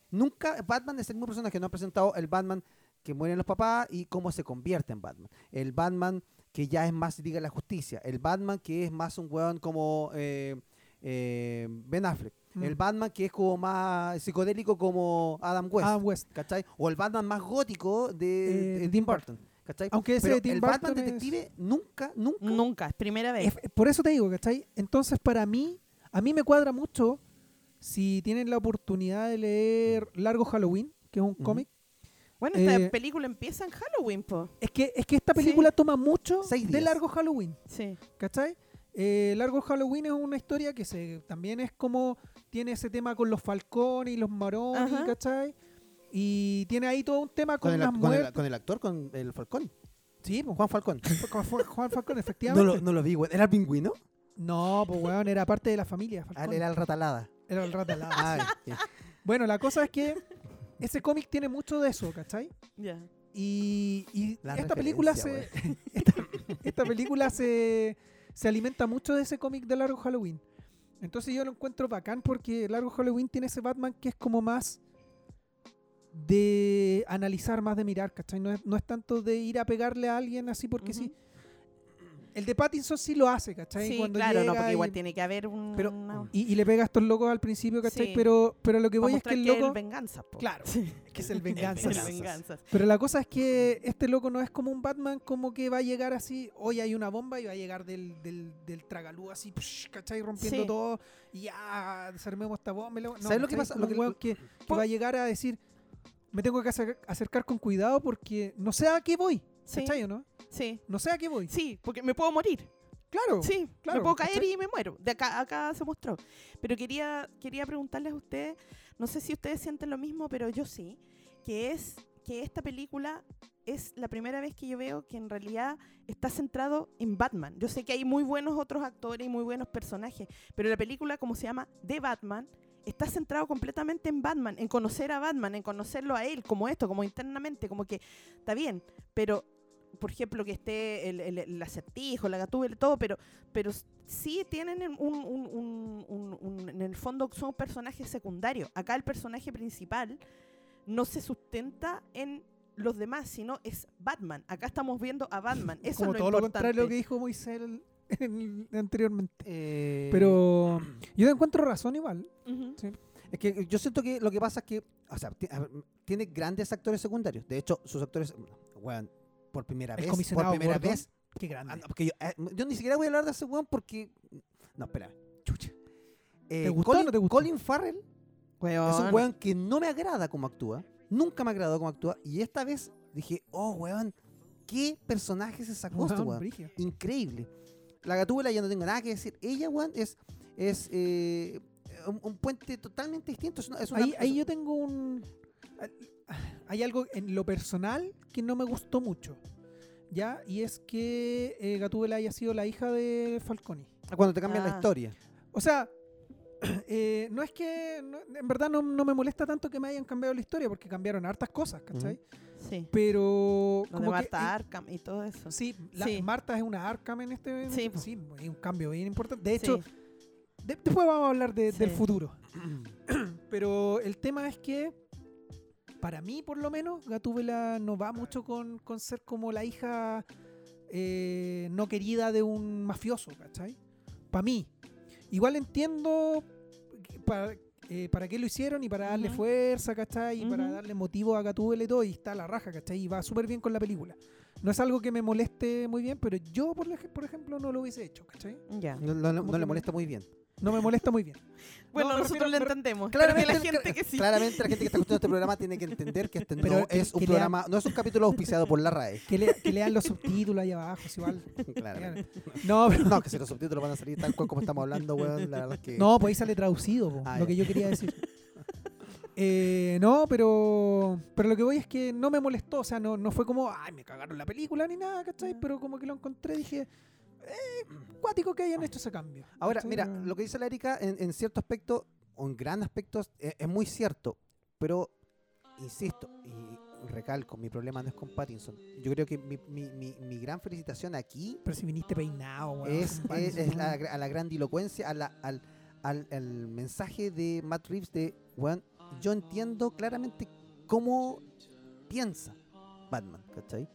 nunca Batman es el mismo personaje que nos han presentado el Batman que mueren los papás y cómo se convierte en Batman. El Batman que ya es más Liga de la Justicia. El Batman que es más un weón como eh, eh, Ben Affleck. Mm. El Batman que es como más psicodélico como Adam West. Adam West. ¿cachai? O el Batman más gótico de, Eh, de Tim Burton. ¿cachai? Aunque ese Pero de Tim el Burton Batman es- detective nunca, nunca. Nunca, es primera vez. Es- por eso te digo, ¿cachai? Entonces, para mí, a mí me cuadra mucho si tienen la oportunidad de leer Largo Halloween, que es un cómic. Bueno, esta eh, película empieza en Halloween, po. Es que, es que esta Sí. película toma mucho Seis de. Largo Halloween, Sí. ¿cachai? Eh, Largo Halloween es una historia que se también es como tiene ese tema con los falcones y los marones, Ajá. ¿cachai? Y tiene ahí todo un tema con, Con el, las con, el, muertes. con el actor, con el Falcón. Sí, pues, Juan Falcón. Juan, Falcón, No efectivamente. lo, no lo vi, güey. ¿Era el pingüino? No, pues weón, era parte de la familia. Ah, Falcón. era el ratalada. Era el rata alada. Ah, ya. Bueno, la cosa es que ese cómic tiene mucho de eso, ¿cachai? Ya. Y, y La esta película se esta, esta película se, se alimenta mucho de ese cómic de Largo Halloween. Entonces yo lo encuentro bacán porque Largo Halloween tiene ese Batman que es como más de analizar, más de mirar, ¿cachai? No es, no es tanto de ir a pegarle a alguien así porque sí. El de Pattinson sí lo hace, ¿cachai? Sí, Cuando claro, no, porque y- igual tiene que haber un. Pero- una- y, y le pega a estos locos al principio, ¿cachai? Sí. Pero, pero lo que voy es que el que es loco... venganza, po. Claro, Sí. que es el venganza. Pero la cosa es que este loco no es como un Batman como que va a llegar así, hoy hay una bomba y va a llegar del, del, del tragalú así, psh, ¿cachai? Rompiendo Sí. todo y ya desarmemos esta bomba. No, ¿Sabes lo que pasa? Lo que- weón que, que va a llegar a decir, me tengo que acer- acercar con cuidado porque no sé a qué voy, Sí, ¿cachai o no? sí. No sé a qué voy. Sí, porque me puedo morir. Claro. Sí, claro, me puedo caer ¿cachai? y me muero. De acá, acá se mostró. Pero quería, quería preguntarles a ustedes, no sé si ustedes sienten lo mismo, pero yo sí, que es que esta película es la primera vez que yo veo que en realidad está centrado en Batman. Yo sé que hay muy buenos otros actores y muy buenos personajes, pero la película, como se llama, de Batman, está centrado completamente en Batman, en conocer a Batman, en conocerlo a él, como esto, como internamente, como que está bien, pero por ejemplo, que esté el, el, el acertijo, la gatúbela, todo, pero, pero sí tienen en un, un- un- un- un- en el fondo son personajes secundarios. Acá el personaje principal no se sustenta en los demás, sino es Batman. Acá estamos viendo a Batman. Eso como es lo todo lo importante. contrario a lo que dijo Moisés el- en el- anteriormente. Eh, Pero yo te encuentro razón igual. Es que yo siento que lo que pasa es que, o sea, tiene grandes actores secundarios. De hecho, sus actores, por primera El vez, por comisionado primera Gordon. vez, Qué ah, grande. no, porque yo, eh, yo ni siquiera voy a hablar de ese weón porque, no, espera, chucha. Eh, ¿Te gustó o Colin, no te gustó? Colin Farrell es un Weón. que no me agrada como actúa, nunca me agradó como actúa, y esta vez dije, oh, weón, qué personaje se sacó este Weón. Increíble. La gatúbela ya no tengo nada que decir. Ella, weón, es, es eh, un, un puente totalmente distinto. Es una, es una- Ahí, ahí yo tengo un... Hay algo en lo personal que no me gustó mucho. ¿Ya? Y es que eh, Gatúbela haya sido la hija de Falconi. Cuando te cambian la Ah. historia. O sea, eh, no es que... no- en verdad no, no me molesta tanto que me hayan cambiado la historia porque cambiaron hartas cosas, ¿cachai? Sí. Pero... Lo de como que Marta en- Arkham y todo eso. Sí, la- Sí. Marta es una Arkham en este Sí, sí, hay un cambio bien importante. De hecho, Sí. de- después vamos a hablar de- del futuro. Pero el tema es que para mí, por lo menos, Gatúbela no va mucho con, con ser como la hija eh, no querida de un mafioso, ¿cachai? Para mí. Igual entiendo para, eh, para qué lo hicieron y para darle fuerza, ¿cachai? Y para darle motivo a Gatúbela y todo, y está a la raja, ¿cachai? Y va súper bien con la película. No es algo que me moleste muy bien, pero yo, por, ej- por ejemplo, no lo hubiese hecho, ¿cachai? Ya. No, no- no Como le molesta muy bien. No me molesta muy bien. Bueno, No, nosotros refiero- lo entendemos. Claramente, la gente que sí. claramente la gente que está escuchando este programa tiene que entender que este Pero no que- es un que lean- programa, no es un capítulo auspiciado por la RAE. Que, le- que lean los subtítulos ahí abajo, si igual. Claramente. No, pero No, que si los subtítulos van a salir tal cual como estamos hablando, weón, la verdad es que... No, pues ahí sale traducido, po, Ah, lo que yo quería decir. Eh, no, pero pero lo que voy es que no me molestó, o sea, no, no fue como, ay, me cagaron la película ni nada, ¿cachai? Pero como que lo encontré, dije, eh, cuático que hayan hecho ese cambio. Ahora, mira, lo que dice la Erika en, en cierto aspecto, o en gran aspecto, es, es muy cierto. Pero, insisto, y recalco, mi problema no es con Pattinson. Yo creo que mi, mi, mi, mi gran felicitación aquí Pero si viniste peinado, weón, es, la, a la grandilocuencia, a la, al, al, al mensaje de Matt Reeves de, weón, yo entiendo claramente cómo piensa Batman, ¿cachai?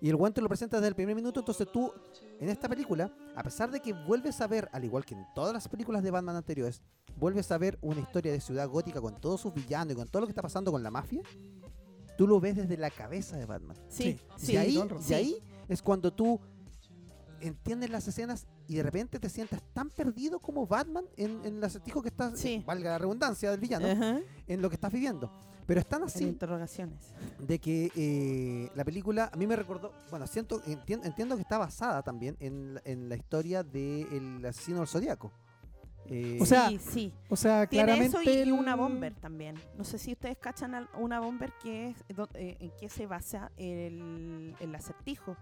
Y el weón te lo presenta desde el primer minuto, entonces tú, en esta película, a pesar de que vuelves a ver, al igual que en todas las películas de Batman anteriores, vuelves a ver una historia de ciudad gótica con todos sus villanos y con todo lo que está pasando con la mafia, tú lo ves desde la cabeza de Batman. Sí, Sí, ahí, y ahí es cuando tú entiendes las escenas y de repente te sientes tan perdido como Batman en, en el acertijo que estás, Sí. eh, valga la redundancia del villano, en lo que estás viviendo. Pero es tan En así interrogaciones. de que eh, la película a mí me recordó, bueno, siento, entien- entiendo que está basada también en, la- en la historia del asesino del zodiaco. Eh, O sea, sí, sí. O sea, Tiene claramente. eso y, una bomber también. No sé si ustedes cachan una bomber que es do- eh, en qué se basa el, el acertijo,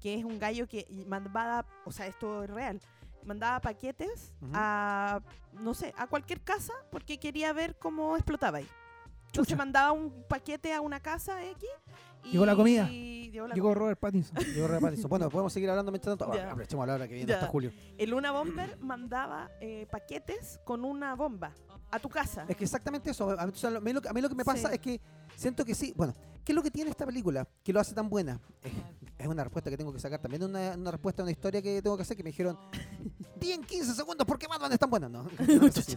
que es un gallo que mandaba, o sea, esto es real, mandaba paquetes a, no sé, a cualquier casa porque quería ver cómo explotaba ahí. Chucha. mandaba un paquete a una casa X y Llegó la comida. llegó la Llegó comida. Robert Pattinson. yo Robert Pattinson. Bueno, podemos seguir hablando mientras tanto. Ah, aprovechemos la hora que viene hasta julio. El Una Bomber mandaba eh, paquetes con una bomba a tu casa. Es que exactamente eso. A mí, o sea, lo, que- a mí lo que me pasa Sí. es que siento que sí. Bueno, ¿qué es lo que tiene esta película que lo hace tan buena? Eh, Es una respuesta que tengo que sacar también. Una, una respuesta a una historia que tengo que hacer que me dijeron: Di en 15 segundos, ¿por qué Batman es tan buena? No, no, sí es- sí,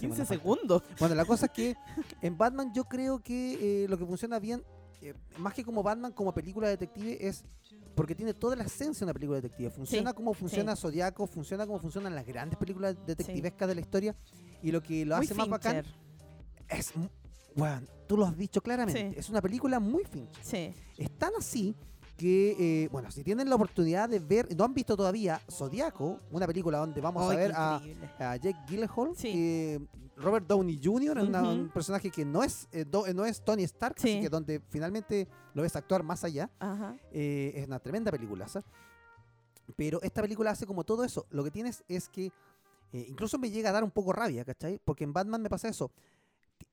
15 bueno, segundos. Bueno, la cosa es que en Batman yo creo que eh, lo que funciona bien, eh, más que como Batman, como película detective, es porque tiene toda la esencia de una película detective. Funciona Sí, como funciona Zodiaco, funciona como funcionan las grandes películas detectivescas de la historia. Y lo que lo Muy hace más bacán Fincher. es. Bueno, tú lo has dicho claramente. Sí. Es una película muy Fincher. Sí. Es tan así que, eh, bueno, si tienen la oportunidad de ver, no han visto todavía Zodiaco, una película donde vamos a ver a, a Jake Gyllenhaal, Sí. eh, Robert Downey Jr., una- un personaje que no es, eh, do- no es Tony Stark, Sí. así que donde finalmente lo ves actuar más allá. Ajá. Eh, es una tremenda película. Pero esta película hace como todo eso. Lo que tienes es que eh, incluso me llega a dar un poco rabia, ¿cachai? Porque en Batman me pasa eso.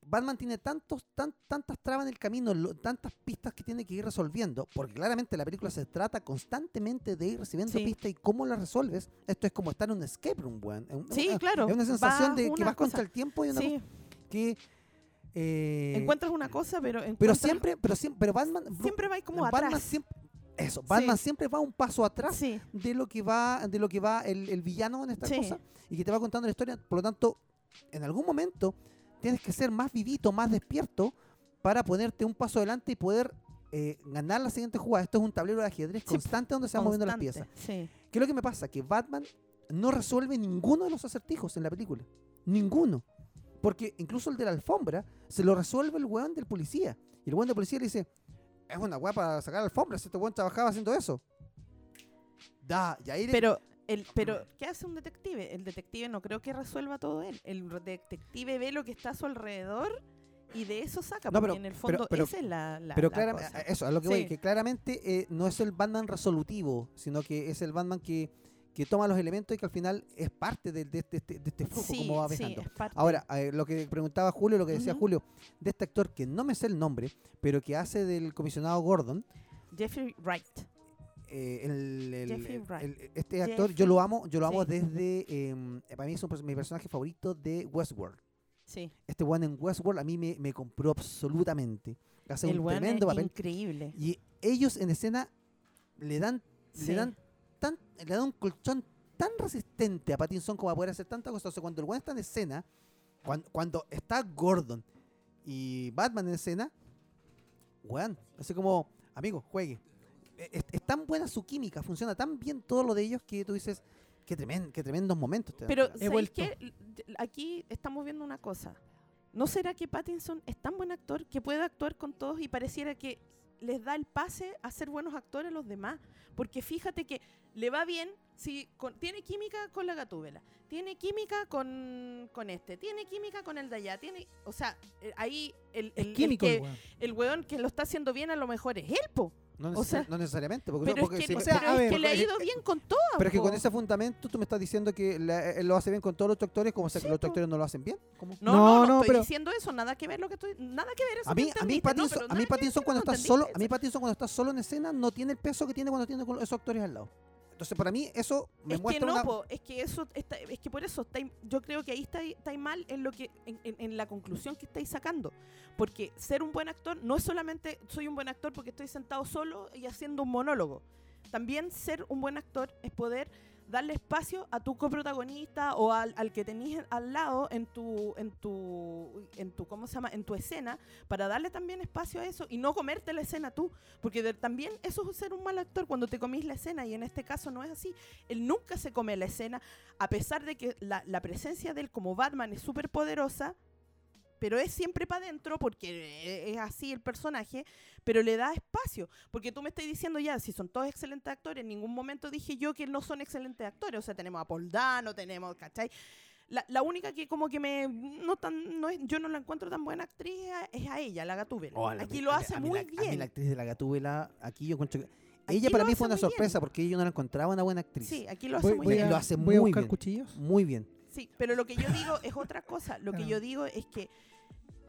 Batman tiene tantos, tan, tantas trabas en el camino, lo- tantas pistas que tiene que ir resolviendo, porque claramente la película se trata constantemente de ir recibiendo Sí. pistas y cómo las resuelves. Esto es como estar en un escape room, weón. Sí, es- claro. Es una sensación Vas de que una vas contra cosa- el tiempo y una Sí, cosa que... eh, encuentras una cosa, pero pero siempre, pero siempre, pero Batman, siempre va como Batman atrás. siempre, eso, Batman Sí. siempre va un paso atrás Sí, de lo que va, de lo que va el, el villano en esta Sí. cosa y que te va contando la historia. Por lo tanto, en algún momento tienes que ser más vivito, más despierto para ponerte un paso adelante y poder eh, ganar la siguiente jugada. Esto es un tablero de ajedrez constante donde se van moviendo las piezas. ¿Qué es lo que me pasa? Que Batman no resuelve ninguno de los acertijos en la película. Ninguno. Porque incluso el de la alfombra se lo resuelve el weón del policía. Y el weón del policía le dice, es una weá para sacar alfombras, este weón trabajaba haciendo eso. Da, y ahí Pero, el, pero, ¿qué hace un detective? El detective no creo que resuelva todo él. El detective ve lo que está a su alrededor y de eso saca. No, porque pero- en el fondo pero- esa es la, la- Pero la claramente, cosa. eso, a lo que voy, que claramente eh, no es el Batman resolutivo, sino que es el Batman que, que toma los elementos y que al final es parte del- de, este- de este flujo Sí, como va sí, viajando. parte. Ahora, eh, lo que preguntaba Julio, lo que decía Ujú. Julio, de este actor que no me sé el nombre, pero que hace del comisionado Gordon, Jeffrey Wright. eh, el- el- Jeffrey Wright. el- este actor yo lo amo, yo lo amo Sí. desde, eh, para mí es un mi personaje favorito de Westworld. Sí. Este weón en Westworld a mí me, me compró absolutamente. Hace el un tremendo es papel. increíble. Y ellos en escena le dan, Sí. le dan tan, le dan un colchón tan resistente a Pattinson como a poder hacer tantas cosas. O sea, cuando el weón está en escena, cuando, cuando está Gordon y Batman en escena, weón, así como, amigo, juegue. E- Es, es tan buena su química, funciona tan bien todo lo de ellos que tú dices, qué, tremen- qué tremendos momentos. te Pero para- ¿sabéis vuelto. qué? L- aquí estamos viendo una cosa. ¿No será que Pattinson es tan buen actor que puede actuar con todos y pareciera que les da el pase a ser buenos actores a los demás? Porque fíjate que le va bien si con- tiene química con la gatúbela, tiene química con, con este, tiene química con el de allá, tiene, o sea, eh, ahí el, el, el químico el que, weón. el weón que lo está haciendo bien a lo mejor es él, po. No, o neces- sea, no necesariamente. Porque, Pero, porque es que, si- sea, es le ha ido bien con todas. Pero es que con ese fundamento tú me estás diciendo que la- él lo hace bien con todos los otros actores, como sea Sí, que los actores no lo hacen bien. ¿Cómo? No, No, no, no, estoy pero- diciendo eso, nada que ver lo que estoy, nada que ver eso. A mí, a mí Pattinson, a mí cuando está solo, a mí Pattinson cuando está solo en escena no tiene el peso que tiene cuando tiene con esos actores al lado. Entonces para mí eso me es que muestra no, una po, es que eso, está- es que por eso estáis- yo creo que ahí estáis estáis mal en lo que, en, en- en la conclusión que estáis sacando, porque ser un buen actor no es solamente soy un buen actor porque estoy sentado solo y haciendo un monólogo. También ser un buen actor es poder darle espacio a tu coprotagonista o al, al que tenés al lado en tu, en tu, en tu, ¿cómo se llama? En tu escena, para darle también espacio a eso y no comerte la escena tú. Porque de- también eso es ser un mal actor cuando te comís la escena y en este caso no es así. Él nunca se come la escena, a pesar de que la, la presencia de él como Batman es súper poderosa, pero es siempre para adentro porque es así el personaje, pero le da espacio. Porque tú me estás diciendo ya, si son todos excelentes actores, en ningún momento dije yo que no son excelentes actores. O sea, tenemos a Paul Dano, tenemos, ¿cachai? La, la única que como que me no tan no es, yo no la encuentro tan buena actriz es a, ella, la Gatúbela. Oh, Aquí lo a mí- hace a mí muy la- A mí bien. la actriz de la Gatúbela, aquí yo encuentro que- Aquí Ella para mí fue una bien. sorpresa porque yo no la encontraba una buena actriz. Sí, aquí lo hace Voy, muy voy bien. a, Lo hace voy a muy buscar bien. cuchillos. Muy bien. Sí, pero lo que yo digo es otra cosa. Lo que Ah. yo digo es que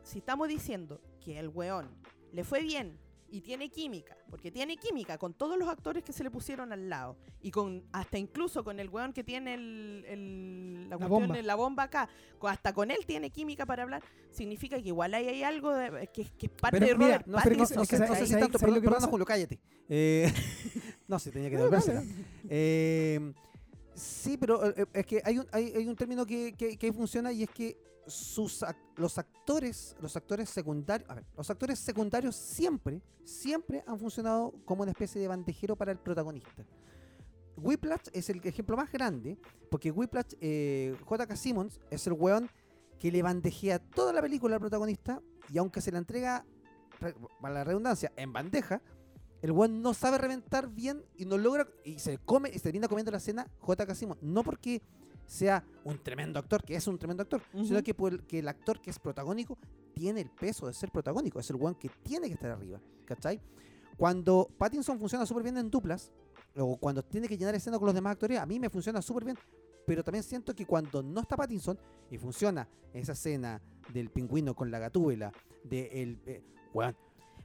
si estamos diciendo que el weón le fue bien y tiene química, porque tiene química con todos los actores que se le pusieron al lado y con hasta incluso con el weón que tiene el, el- la, La cuestión bomba. de la bomba acá, hasta con él tiene química para hablar, significa que igual ahí hay algo de- que, que es parte Pero de mira, Robert No, pero no, no sé, no sé si ¿sabes- tanto, perdón? Julio, cállate. Eh, no, sí, tenía que devolvérsela. Eh, sí, pero eh, es que hay un, hay, un término que, que, funciona y es que sus los actores, los actores secundarios, a ver, los actores secundarios siempre, siempre han funcionado como una especie de bandejero para el protagonista. Whiplash es el ejemplo más grande, porque Whiplash, eh, J.K. Simmons es el weón que le bandejea toda la película al protagonista y aunque se la entrega, re- para la redundancia, en bandeja, el weón no sabe reventar bien y no logra, y se come, y se termina comiendo la escena J.K. Simmons. No porque sea un tremendo actor, que es un tremendo actor, sino que, por el, que el actor que es protagónico tiene el peso de ser protagónico, es el weón que tiene que estar arriba, ¿cachai? Cuando Pattinson funciona súper bien en duplas, o cuando tiene que llenar escena con los demás actores, a mí me funciona súper bien, pero también siento que cuando no está Pattinson y funciona esa escena del pingüino con la gatúbela, de el... eh, weón,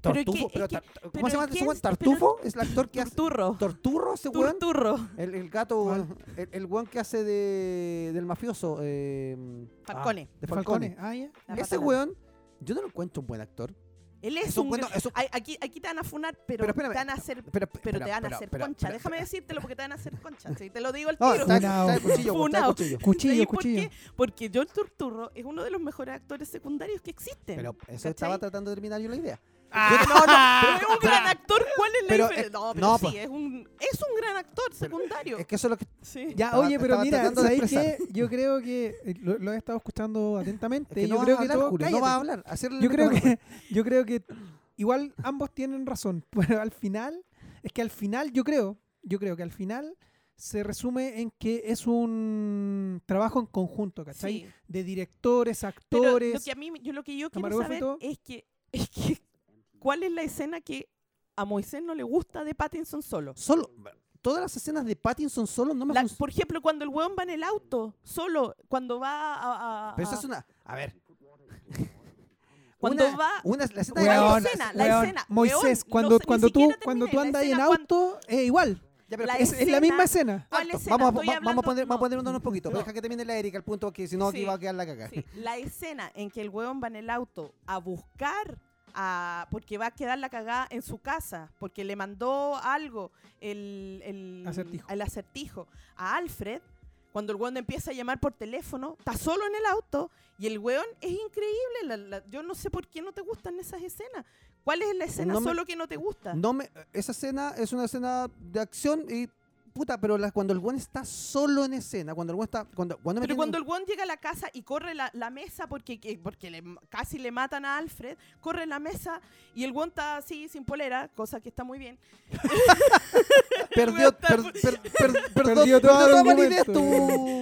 Pero es que- Tartufo, es pero que- pero ¿cómo se llama es ese que weón? pero- ¿Tartufo? Es el actor que hace... Turturro. ¿Torturro ese weón? Turturro. El, el gato, el, el weón que hace de, del mafioso. eh, Falcone. ah, de Falcone. Falcone. Ah, ya. La Ese weón, yo no lo encuentro un buen actor. Él es, Es un un bueno- es un- aquí, aquí te van a funar, pero, Pero espérame, te van a hacer Pero, Pero te van a hacer concha. Déjame decírtelo porque te van a hacer concha. Sí, te lo digo al No, tiro. trae, Funao. trae cuchillo, Funao. cuchillo. Cuchillo, ¿Sabes por cuchillo. qué? Porque Joel Turturro es uno de los mejores actores secundarios que existen. Pero eso ¿cachai? estaba tratando de terminar yo la idea. Ah, no, no, pero es un gran actor. ¿Cuál es la Pero, diferencia? eh, no, pero no, sí, pues. es un, es un gran actor secundario. Es que eso es lo que. sí. Ya, Estaba- oye, pero mira, ¿sabéis qué? Yo creo que eh, lo, lo he estado escuchando Es atentamente. que yo no creo que hablar, todo- Julio, no cállate. vas a hablar. Hacerle yo creo que yo creo que igual ambos tienen razón, pero al final es que al final yo creo, yo creo que al final se resume en que es un trabajo en conjunto, ¿cachai? Sí. De directores, Pero actores. lo que a mí, yo lo que yo quiero saber todo. es que, es que cuál es la escena que a Moisés no le gusta de Pattinson solo. Solo. Todas las escenas de Pattinson solo no me La- por ejemplo, cuando el weón va en el auto, solo, cuando va a... a- Pero eso a- es una. A ver. Cuando una, va- Una, la escena Weón, la escena, la weón, escena, Moisés, weón, no cuando, ni cuando tú cuando tú la andas en escena cuando- auto, es igual. Ya, pero La Es, es la misma escena. ¿Cuál escena? Vamos, Estoy va- vamos a hablando- poner, vamos a no. poner uno un poquito. pero No. Deja que termine la Erika el punto, porque si no aquí Sí. va a quedar la caga. Sí, la escena en que el hueón va en el auto a buscar a, porque va a quedar la cagada en su casa, porque le mandó algo el, el Acertijo. el acertijo a Alfred, cuando el hueón empieza a llamar por teléfono, está solo en el auto y el hueón es increíble. la- la- yo no sé por qué no te gustan esas escenas. ¿Cuál es la escena No me- solo que no te gusta? No me, esa escena es una escena de acción y puta, pero la- cuando el buen está solo en escena, cuando el buen está cuando cuando me Pero tienen- cuando el hueón llega a la casa y corre la, la mesa porque, que- porque le- casi le matan a Alfred, corre la mesa y el hueón está así, sin polera, cosa que está muy bien. perdió per- per- per- perdón, Perdió todo validez tu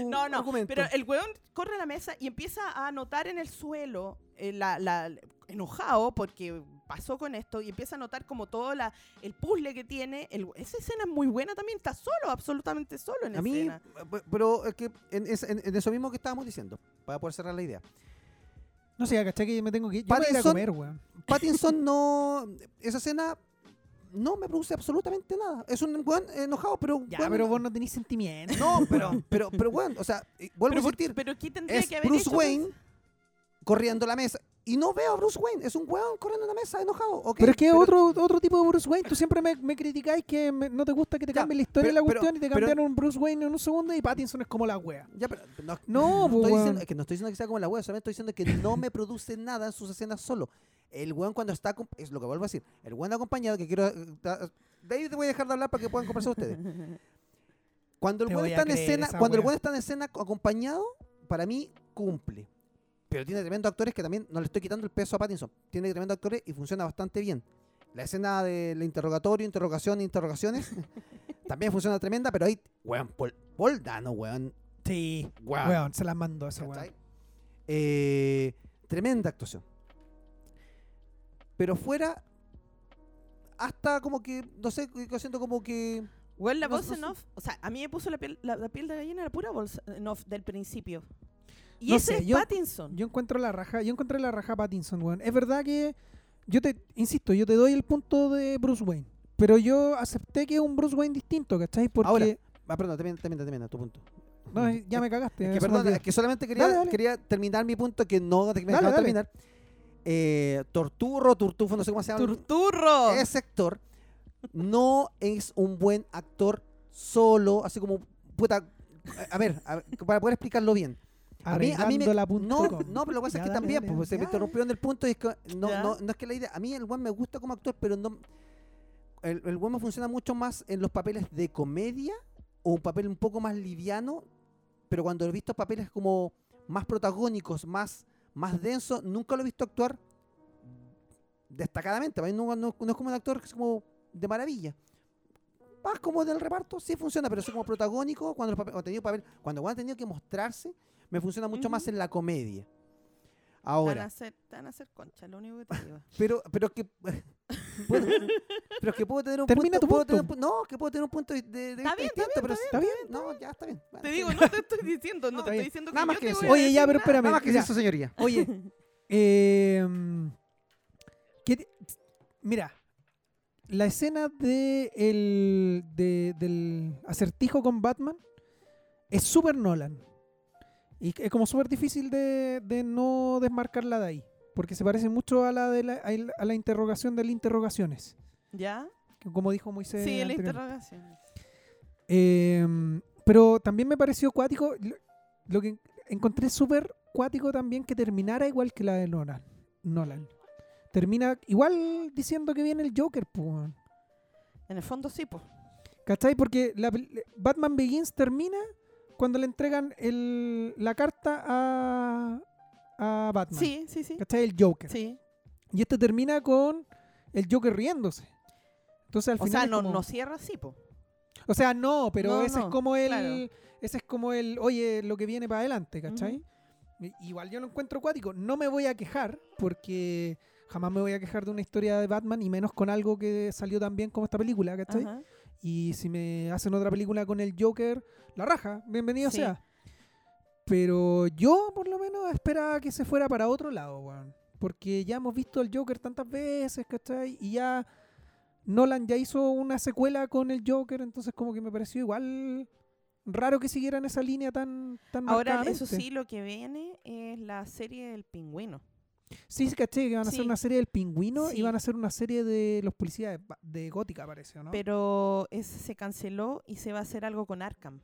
No, no, argumento. pero el weón corre a la mesa y empieza a anotar en el suelo, eh, la, la- enojado porque pasó con esto, y empieza a notar como todo la, el puzzle que tiene. El, esa escena es muy buena también, está solo, absolutamente solo en A escena. eh, pero es que en, es- en- en eso mismo que estábamos diciendo, para poder cerrar la idea. No sé, ¿cachai? Que me tengo que ir. Yo me voy a ir a Pattinson- comer, weón. Pattinson no. Esa escena no me produce absolutamente nada. Es un weón enojado, pero. Ya, weón, pero vos no tenés sentimientos. No, pero, pero, pero, weón, o sea, vuelvo Pero, a insistir. pero ¿qué tendría Es que haber Bruce hecho? pues? Wayne corriendo la mesa. Y no veo a Bruce Wayne, es un weón corriendo en la mesa enojado. ok, Pero es que es otro, otro tipo de Bruce Wayne. Tú siempre me, me criticáis que me- no te gusta que te cambie la historia de pero- la cuestión pero- y te pero- cambiaron un Bruce Wayne en un segundo y Pattinson es como la wea. Ya, pero no, No, pues, estoy weón. diciendo, es que no estoy diciendo que sea como la wea, solamente estoy diciendo que no me produce nada en sus escenas solo. El weón cuando está, es lo que vuelvo a decir, el weón acompañado, que quiero, eh, de ahí te voy a dejar de hablar para que puedan conversar ustedes. Cuando el weón está en escena, cuando el wea. weón está en escena acompañado, para mí cumple. Pero tiene tremendos actores que también no le estoy quitando el peso a Pattinson. Tiene tremendos actores y funciona bastante bien. La escena del interrogatorio, interrogación, interrogaciones, también funciona tremenda, pero ahí, weón, Paul, Paul Dano, weón, Sí, weón. weón, se las mandó esa ¿cachai? weón. Eh, tremenda actuación. Pero fuera, hasta como que, no sé, siento como que... Weón, la No- voz no en off, o sea, a mí me puso la piel, la, la piel de gallina, la pura voz en off del principio. Y No ese sé, es yo- Pattinson. Yo encuentro la raja, yo encontré la raja Pattinson, weón. Es verdad que yo te, insisto, yo te doy el punto de Bruce Wayne. Pero yo acepté que es un Bruce Wayne distinto, ¿cachai? Porque. Ahora, Ah, perdón, termina, termina, termina tu punto. no, ya me cagaste. Es que, perdón, es que solamente quería, Dale, dale. quería terminar mi punto que no te- me Dale, dejaba dale. terminar. Eh, Torturro, Turtufo, no sé cómo se llama. ¡Turturro! Ese actor no es un buen actor solo, así como, puta, a ver, a ver, para poder explicarlo bien. A mí, a mí me, no, no, pero lo que pasa es que dale, también, dale, pues, se me ya, interrumpieron el punto y es que no, no, no es que la idea, a mí el buen me gusta como actor, pero no, el, el buen me funciona mucho más en los papeles de comedia o un papel un poco más liviano, pero cuando he visto papeles como más protagónicos, más, más densos, nunca lo he visto actuar destacadamente. Para mí no, no- no es como un actor que es como de maravilla. Más como del reparto, sí funciona, pero así como protagónico, cuando, los pape- cuando, ha tenido papel, cuando ha tenido que mostrarse, me funciona mucho más en la comedia. Te van a Ahora, hacer, te van a hacer concha, lo único que te digo. pero, pero que puedo, pero es que puedo tener un Termina punto, tu tener punto. un pu- no, que puedo tener un punto de, de Está vista bien, está distinto, pero Está bien. no, ya está bien. Te digo, no te estoy diciendo, no, No, te está estoy bien. diciendo que Nada yo más te que voy a Oye, ya, pero nada. espérame. Nada más que eso, señoría. Oye, eh, ¿qué te- mira, la escena de el, de- del acertijo con Batman es súper Nolan. Y es como súper difícil de, de no desmarcarla de ahí. Porque se parece mucho a la de la, a la- interrogación de las interrogaciones. ¿Ya? Como dijo Moisés. Sí, anteriormente. interrogación. Eh, pero también me pareció cuático. Lo, lo que encontré súper cuático también que terminara igual que la de Nolan. Nolan. Termina igual diciendo que viene el Joker, pues. En el fondo sí, pues. ¿Cachai? Porque la Batman Begins termina cuando le entregan el- la carta a, a Batman. Sí, sí, sí. ¿Cachai? El Joker. Sí. Y este termina con el Joker riéndose. Entonces al O final. sea, es no, como- no cierra así, pues. O sea, no, pero No, ese es como el. claro. Ese es como el. Oye, lo que viene para adelante, ¿cachai? Igual yo lo encuentro acuático. No me voy a quejar, porque jamás me voy a quejar de una historia de Batman, y menos con algo que salió tan bien como esta película, ¿cachai? Ajá. Y si me hacen otra película con el Joker, la raja, bienvenido Sí. sea. Pero yo, por lo menos, esperaba que se fuera para otro lado, weón. Porque ya hemos visto al Joker tantas veces, ¿cachai? Y ya Nolan ya hizo una secuela con el Joker, entonces como que me pareció igual raro que siguieran esa línea tan, tan Ahora, eso sí, lo que viene es la serie del pingüino. Sí, sí, caché que van a hacer Sí. una serie del pingüino y Sí. van a hacer una serie de los policías de, Gótica, parece, ¿no? Pero ese se canceló y se va a hacer algo con Arkham.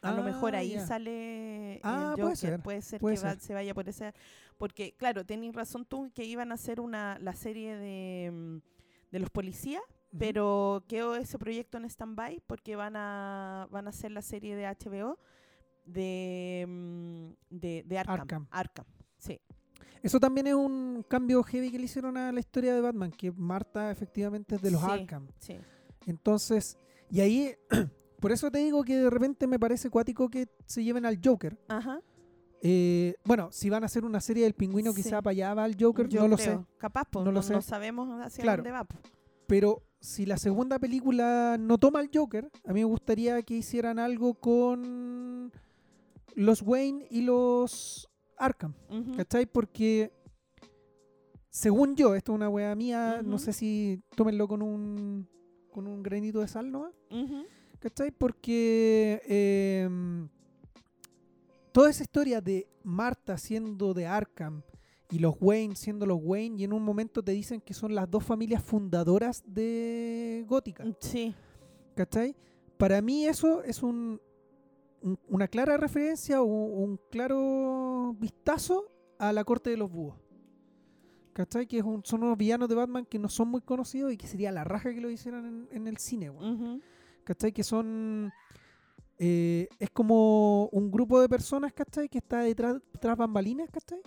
A lo mejor Ah, ahí sale Ah, el puede ser, Puede ser puede que va- se vaya por ese... Porque, claro, tenéis razón tú que iban a hacer una la serie de, mm, de los policías, pero quedó ese proyecto en stand-by porque van a, van a hacer la serie de HBO de, mm, de, de Arkham. Arkham. Arkham. Eso también es un cambio heavy que le hicieron a la historia de Batman, que Marta efectivamente es de los Sí. Arkham. sí. Entonces, y ahí, por eso te digo que de repente me parece cuático que se lleven al Joker. Ajá. Eh, bueno, si van a hacer una serie del pingüino, Sí. quizá para allá va el Joker, Yo no lo creo. sé. Capaz, pues, No no, lo sé. no sabemos hacia Claro. dónde va. po. Pero si la segunda película no toma al Joker, a mí me gustaría que hicieran algo con los Wayne y los Arkham. ¿Cachai? Porque, según yo, esto es una wea mía, no sé si tómenlo con un, con un granito de sal nomás. ¿Cachai? Porque eh, toda esa historia de Marta siendo de Arkham y los Wayne siendo los Wayne, y en un momento te dicen que son las dos familias fundadoras de Gótica. Sí. ¿Cachai? Para mí eso es un, un- una clara referencia o un claro vistazo a la corte de los búhos. ¿Cachai? Que es un- son unos villanos de Batman que no son muy conocidos y que sería la raja que lo hicieran en, en el cine. weón. Ujú. ¿Cachai? Que son... eh, es como un grupo de personas, ¿cachai? Que está detrás tras bambalinas, ¿cachai?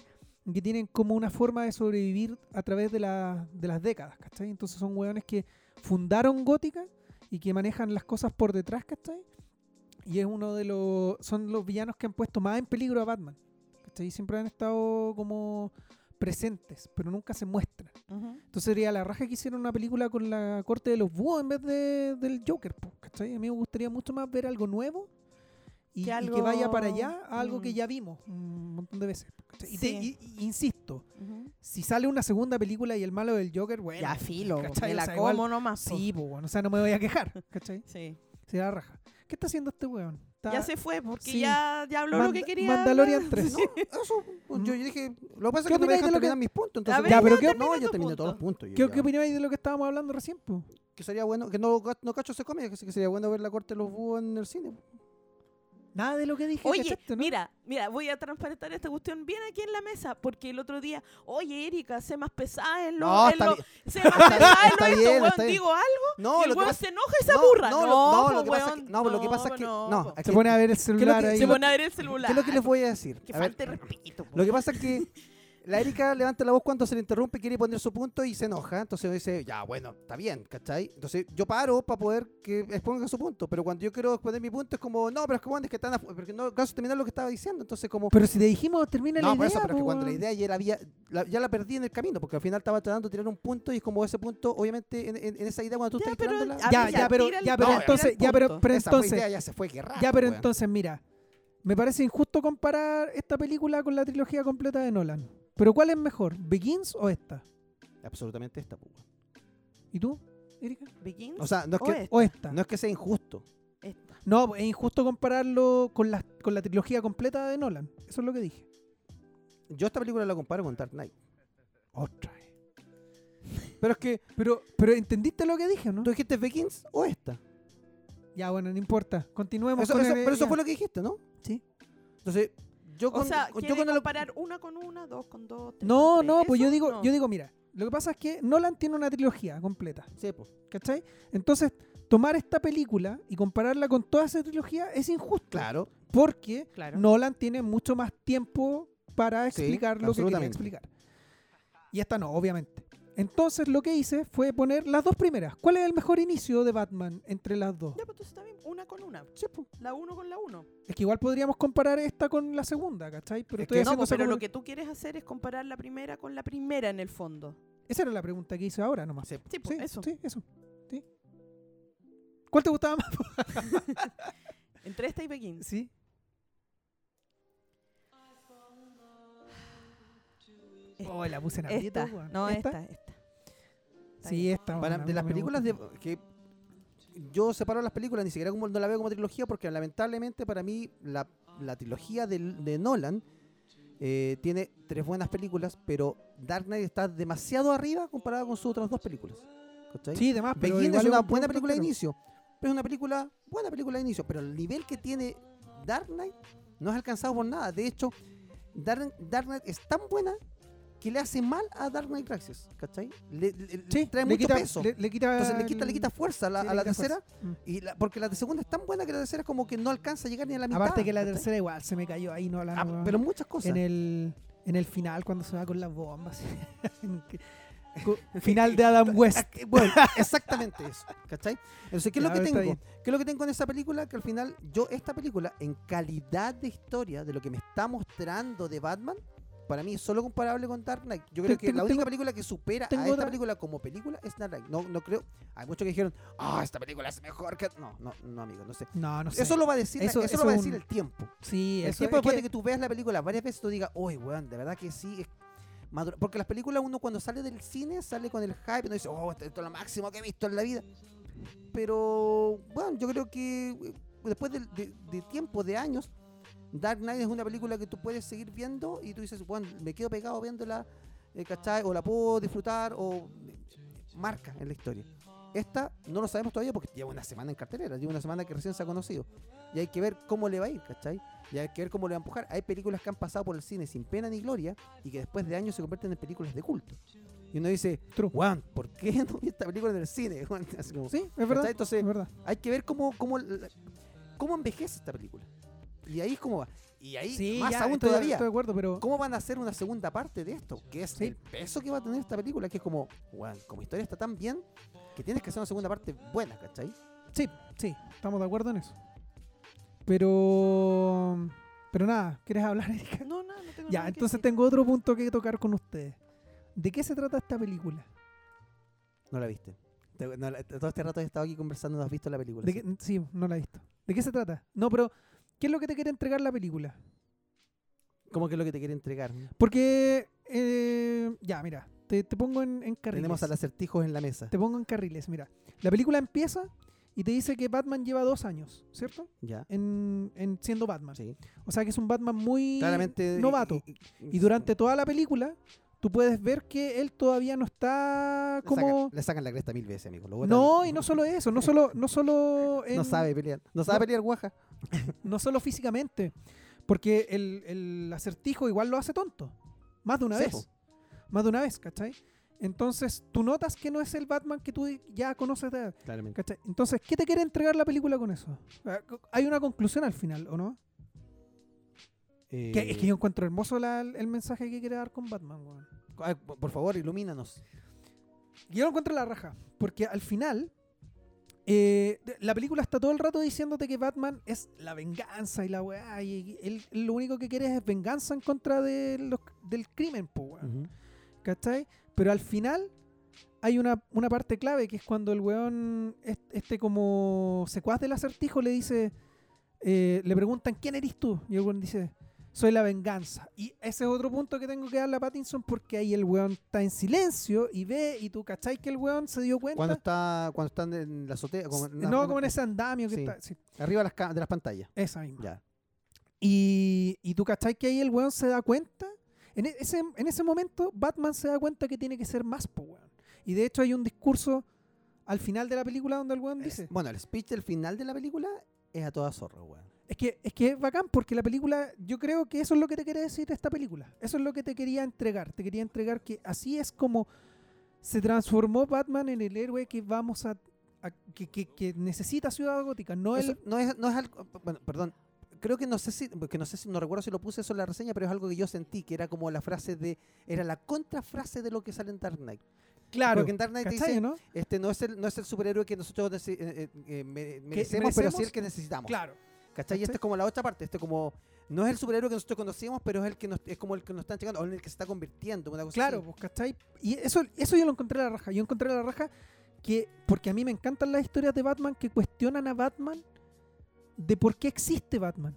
Que tienen como una forma de sobrevivir a través de, la- de las décadas, ¿cachai? Entonces son hueones que fundaron Gótica y que manejan las cosas por detrás, ¿cachai? Y es uno de los... Son los villanos que han puesto más en peligro a Batman. ¿Cachai? Siempre han estado como presentes, pero nunca se muestran. Entonces sería la raja que hicieron una película con la corte de los búhos en vez de, del Joker, ¿cachai? A mí me gustaría mucho más ver algo nuevo y, Que y que algo- vaya para allá a algo que mm. ya vimos un montón de veces. Y, te- y- y insisto, si sale una segunda película y el malo del Joker, bueno, ya filo, me O la igual- como nomás. po. sí, pues bueno, o sea, no me voy a quejar, ¿cachai? Sí. Será raja. ¿Qué está haciendo este weón? Está- Ya se fue porque sí. ya, ya habló Manda- lo que quería. Mandalorian hablar. 3. No, eso, pues, yo, yo dije, lo que pasa es ¿Qué que no me opináis de dejan lo que- terminar mis puntos. Entonces, ver, Ya, pero ¿qué- no, yo tu terminé todos los punto. puntos. ¿Qué, ya. ¿Qué opináis de lo que estábamos hablando recién? po? Que sería bueno, que no, no cacho se come, que sería bueno ver la corte de los búhos en el cine. Nada de lo que dije. Oye, ¿cachaste, no? mira, mira, voy a transparentar esta cuestión bien aquí en la mesa, porque el otro día, oye, Erika, sé más pesada en lo, No, en está lo- bien. sé más pesada en lo esto, bien, weón, está bien. digo algo, No, y el lo que weón se enoja y se no, aburra. no, No, lo- no, lo que pasa es weón, que- no, lo que pasa es po, que- no, no, po. es Se pone a ver el ¿Qué celular ahí. Se pone a ver el celular. ¿Qué es lo que les voy a decir? Que falte respeto. Lo que pasa es que la Erika levanta la voz cuando se le interrumpe, quiere poner su punto y se enoja. Entonces dice, ya, bueno, está bien, ¿cachai? Entonces yo paro para poder que exponga su punto. Pero cuando yo quiero exponer mi punto es como, no, pero es que bueno, es que están porque no caso terminar lo que estaba diciendo. Entonces como... Pero si te dijimos, termina no, la por idea. eso, pero es que cuando la idea ya la, había, la- ya la perdí en el camino, porque al final estaba tratando de tirar un punto y es como ese punto, obviamente, en, en- en esa idea cuando tú Ya, estás pero- tirando la... a Ya, ya, pero, ya, pero no, entonces, ya, pero, pero esa fue entonces, idea ya se fue rato, ya, pero entonces, mira, me parece injusto comparar esta película con la trilogía completa de Nolan. Pero ¿cuál es mejor, Begins o esta? Absolutamente esta, pues. ¿Y tú, Erika? ¿Begins O sea, no es, o que, esta? ¿O esta? no es que sea injusto. Esta. No, es injusto compararlo con la, con la trilogía completa de Nolan. Eso es lo que dije. Yo esta película la comparo con Dark Knight. Otra. Pero es que, Pero, pero ¿entendiste lo que dije, no? ¿tú dijiste Begins o esta? Ya, bueno, no importa. Continuemos Eso, con eso- el- pero eso fue lo que dijiste, ¿no? Sí. Entonces, yo O con, sea, yo con el- comparar una con una, dos con dos, tres No, con no, pues yo digo, No. yo digo, mira, lo que pasa es que Nolan tiene una trilogía completa, Sí, po. ¿cachai? Entonces, tomar esta película y compararla con toda esa trilogía es injusto. Claro. Porque Claro. Nolan tiene mucho más tiempo para Sí, explicar lo que quería explicar. Y esta no, obviamente. Entonces lo que hice fue poner las dos primeras. ¿Cuál es el mejor inicio de Batman entre las dos? Ya, pues entonces está bien, una con una. Sí, po. La uno con la uno. Es que igual podríamos comparar esta con la segunda, ¿cachai? Pero Es estoy que- No, haciendo pues, pero como- lo que tú quieres hacer es comparar la primera con la primera en el fondo. Esa era la pregunta que hice ahora nomás. Sí. Sí, pues Sí, eso. sí, eso. sí. ¿Cuál te gustaba más? Entre esta y Begins. Sí. Oh, la puse en weón. No, ¿Esta? esta, esta. Sí, está Para- buena, de las películas de, que yo separo las películas, ni siquiera como, no la veo como trilogía, porque lamentablemente para mí la, la trilogía de, de Nolan eh, tiene tres buenas películas, pero Dark Knight está demasiado arriba comparado con sus otras dos películas. ¿cachai? Sí, demás, pero Begin es una un buena buen película de inicio, pero es una película, buena película de inicio, pero el nivel que tiene Dark Knight no es alcanzado por nada. De hecho, Dark, Dark Knight es tan buena que le hace mal a Dark Knight Rises, ¿cachai? Le, le- le Sí, trae mucho quita, peso. Le, quita Entonces le quita, le quita fuerza a la, sí, a la tercera. Mm. Y la- porque la de segunda es tan buena que la tercera como que no alcanza a llegar ni a la mitad. Aparte que la ¿cachai? tercera igual se me cayó ahí, no la Ah, pero muchas cosas. en el en el final cuando se va con las bombas. Final de Adam West. Que- Bueno, exactamente eso, ¿cachai? Entonces, ¿qué es lo que tengo? ¿Qué es lo que tengo en esa película? Que al final, yo, esta película, en calidad de historia, de lo que me está mostrando de Batman, para mí es solo comparable con Dark Knight. Yo creo que tengo- la única tengo- película que supera a esta otra- película como película es Dark Knight. No, no creo. Hay muchos que dijeron, ah, esta película es mejor que. No, no, no, amigo, no sé. No, no sé. Eso lo va a decir, Eso- eso, eso lo va a decir un- el tiempo. sí, El eso tiempo es después de que tú veas la película varias veces tú digas, uy, weón, de verdad que sí. Es madura". Porque las películas uno cuando sale del cine sale con el hype y uno dice, oh, esto, esto es lo máximo que he visto en la vida. Pero, bueno, yo creo que eh, después de, de- de tiempo, de años, Dark Knight es una película que tú puedes seguir viendo y tú dices, bueno, me quedo pegado viéndola, eh, ¿cachai? O la puedo disfrutar o marca en la historia. Esta no lo sabemos todavía porque lleva una semana en cartelera, lleva una semana que recién se ha conocido. Y hay que ver cómo le va a ir, ¿cachai? Y hay que ver cómo le va a empujar. Hay películas que han pasado por el cine sin pena ni gloria y que después de años se convierten en películas de culto. Y uno dice. Juan, ¿por qué no vi esta película en el cine? Así como, Sí, es ¿cachai? verdad. Entonces, es verdad. hay que ver cómo, cómo, cómo envejece esta película. Y ahí es como va. Y ahí, Sí, más ya, aún estoy, todavía, estoy de acuerdo, pero ¿cómo van a hacer una segunda parte de esto? Que es Sí. el peso que va a tener esta película, que es como, Juan, como historia está tan bien que tienes que hacer una segunda parte buena, ¿cachai? sí, sí, estamos de acuerdo en eso. Pero pero nada, ¿quieres hablar, Erika? No, no, no tengo Ya, nada que entonces decir. tengo otro punto que tocar con ustedes. ¿De qué se trata esta película? No la viste. Te- no todo este rato he estado aquí conversando, no has visto la película. ¿De ¿sí? qué- sí, no la he visto. ¿De qué se trata? No, pero ¿qué es lo que te quiere entregar la película? ¿Cómo que es lo que te quiere entregar? Porque, eh, ya, mira, te, te pongo en, en carriles. Tenemos al acertijos en la mesa. Te pongo en carriles, mira. La película empieza y te dice que Batman lleva dos años, ¿cierto? Ya. En, en siendo Batman. Sí. O sea que es un Batman muy Claramente. novato. Y durante toda la película, tú puedes ver que él todavía no está Le como... sacan, le sacan la cresta mil veces, amigo. Lo. No, y no solo eso, no solo, no solo, en- No sabe pelear. No sabe pelear guaja. no solo físicamente, porque el, el acertijo igual lo hace tonto, más de una vez, más de una vez, ¿cachai? Entonces tú notas que no es el Batman que tú ya conoces de Claramente. ¿cachai? Entonces, ¿qué te quiere entregar la película con eso? Ah, Hay una conclusión al final, ¿o no? Que- es Eh, que yo encuentro hermoso la- el mensaje que quiere dar con Batman, weón. ay, por favor, ilumínanos. Yo lo encuentro la raja, porque al final eh, la película está todo el rato diciéndote que Batman es la venganza y la weá, y él, él lo único que quiere es venganza en contra de los- del crimen, po, weón, ¿cachai? Pero al final hay una, una parte clave que es cuando el weón, es- este como secuaz del acertijo, le dice, eh, le preguntan, ¿quién eres tú? Y el weón dice, soy la venganza. Y ese es otro punto que tengo que darle a Pattinson porque ahí el weón está en silencio y ve, y tú, ¿cachai? Que el weón se dio cuenta. Cuando está cuando están en la azotea, como en no, como en ese andamio que Sí. está. sí, arriba de las, de las pantallas. esa misma. Ya. Y, y tú, ¿cachai? Que ahí el weón se da cuenta. En e- ese, en ese momento, Batman se da cuenta que tiene que ser más, po, weón. Y de hecho, hay un discurso al final de la película donde el weón Es- dice. bueno, el speech del final de la película es a toda zorra, weón. Es que, es que es bacán porque la película, yo creo que eso es lo que te quiere decir esta película. Eso es lo que te quería entregar. Te quería entregar que así es como se transformó Batman en el héroe que vamos a, a- que, que- que necesita Ciudad Gótica. No Eso el, no es, no es algo, bueno, perdón. Creo que no sé si, porque no sé si, no recuerdo si lo puse eso en la reseña, pero es algo que yo sentí, que era como la frase de, era la contrafrase de lo que sale en Dark Knight. claro. Porque en Dark Knight ¿cachai, dice, no? este no es el, no es el superhéroe que nosotros eh, eh, eh, mere- merecemos, pero merecemos? sí el que necesitamos. Claro. ¿Cachai? Y esta ¿Cachai? es como la otra parte, este como, no es el superhéroe que nosotros conocíamos, pero es el que nos, es como el que nos están llegando, o en el que se está convirtiendo, una cosa Claro, así. pues, ¿cachai? Y eso, eso yo lo encontré a la raja. Yo encontré a la raja que, porque a mí me encantan las historias de Batman que cuestionan a Batman de por qué existe Batman.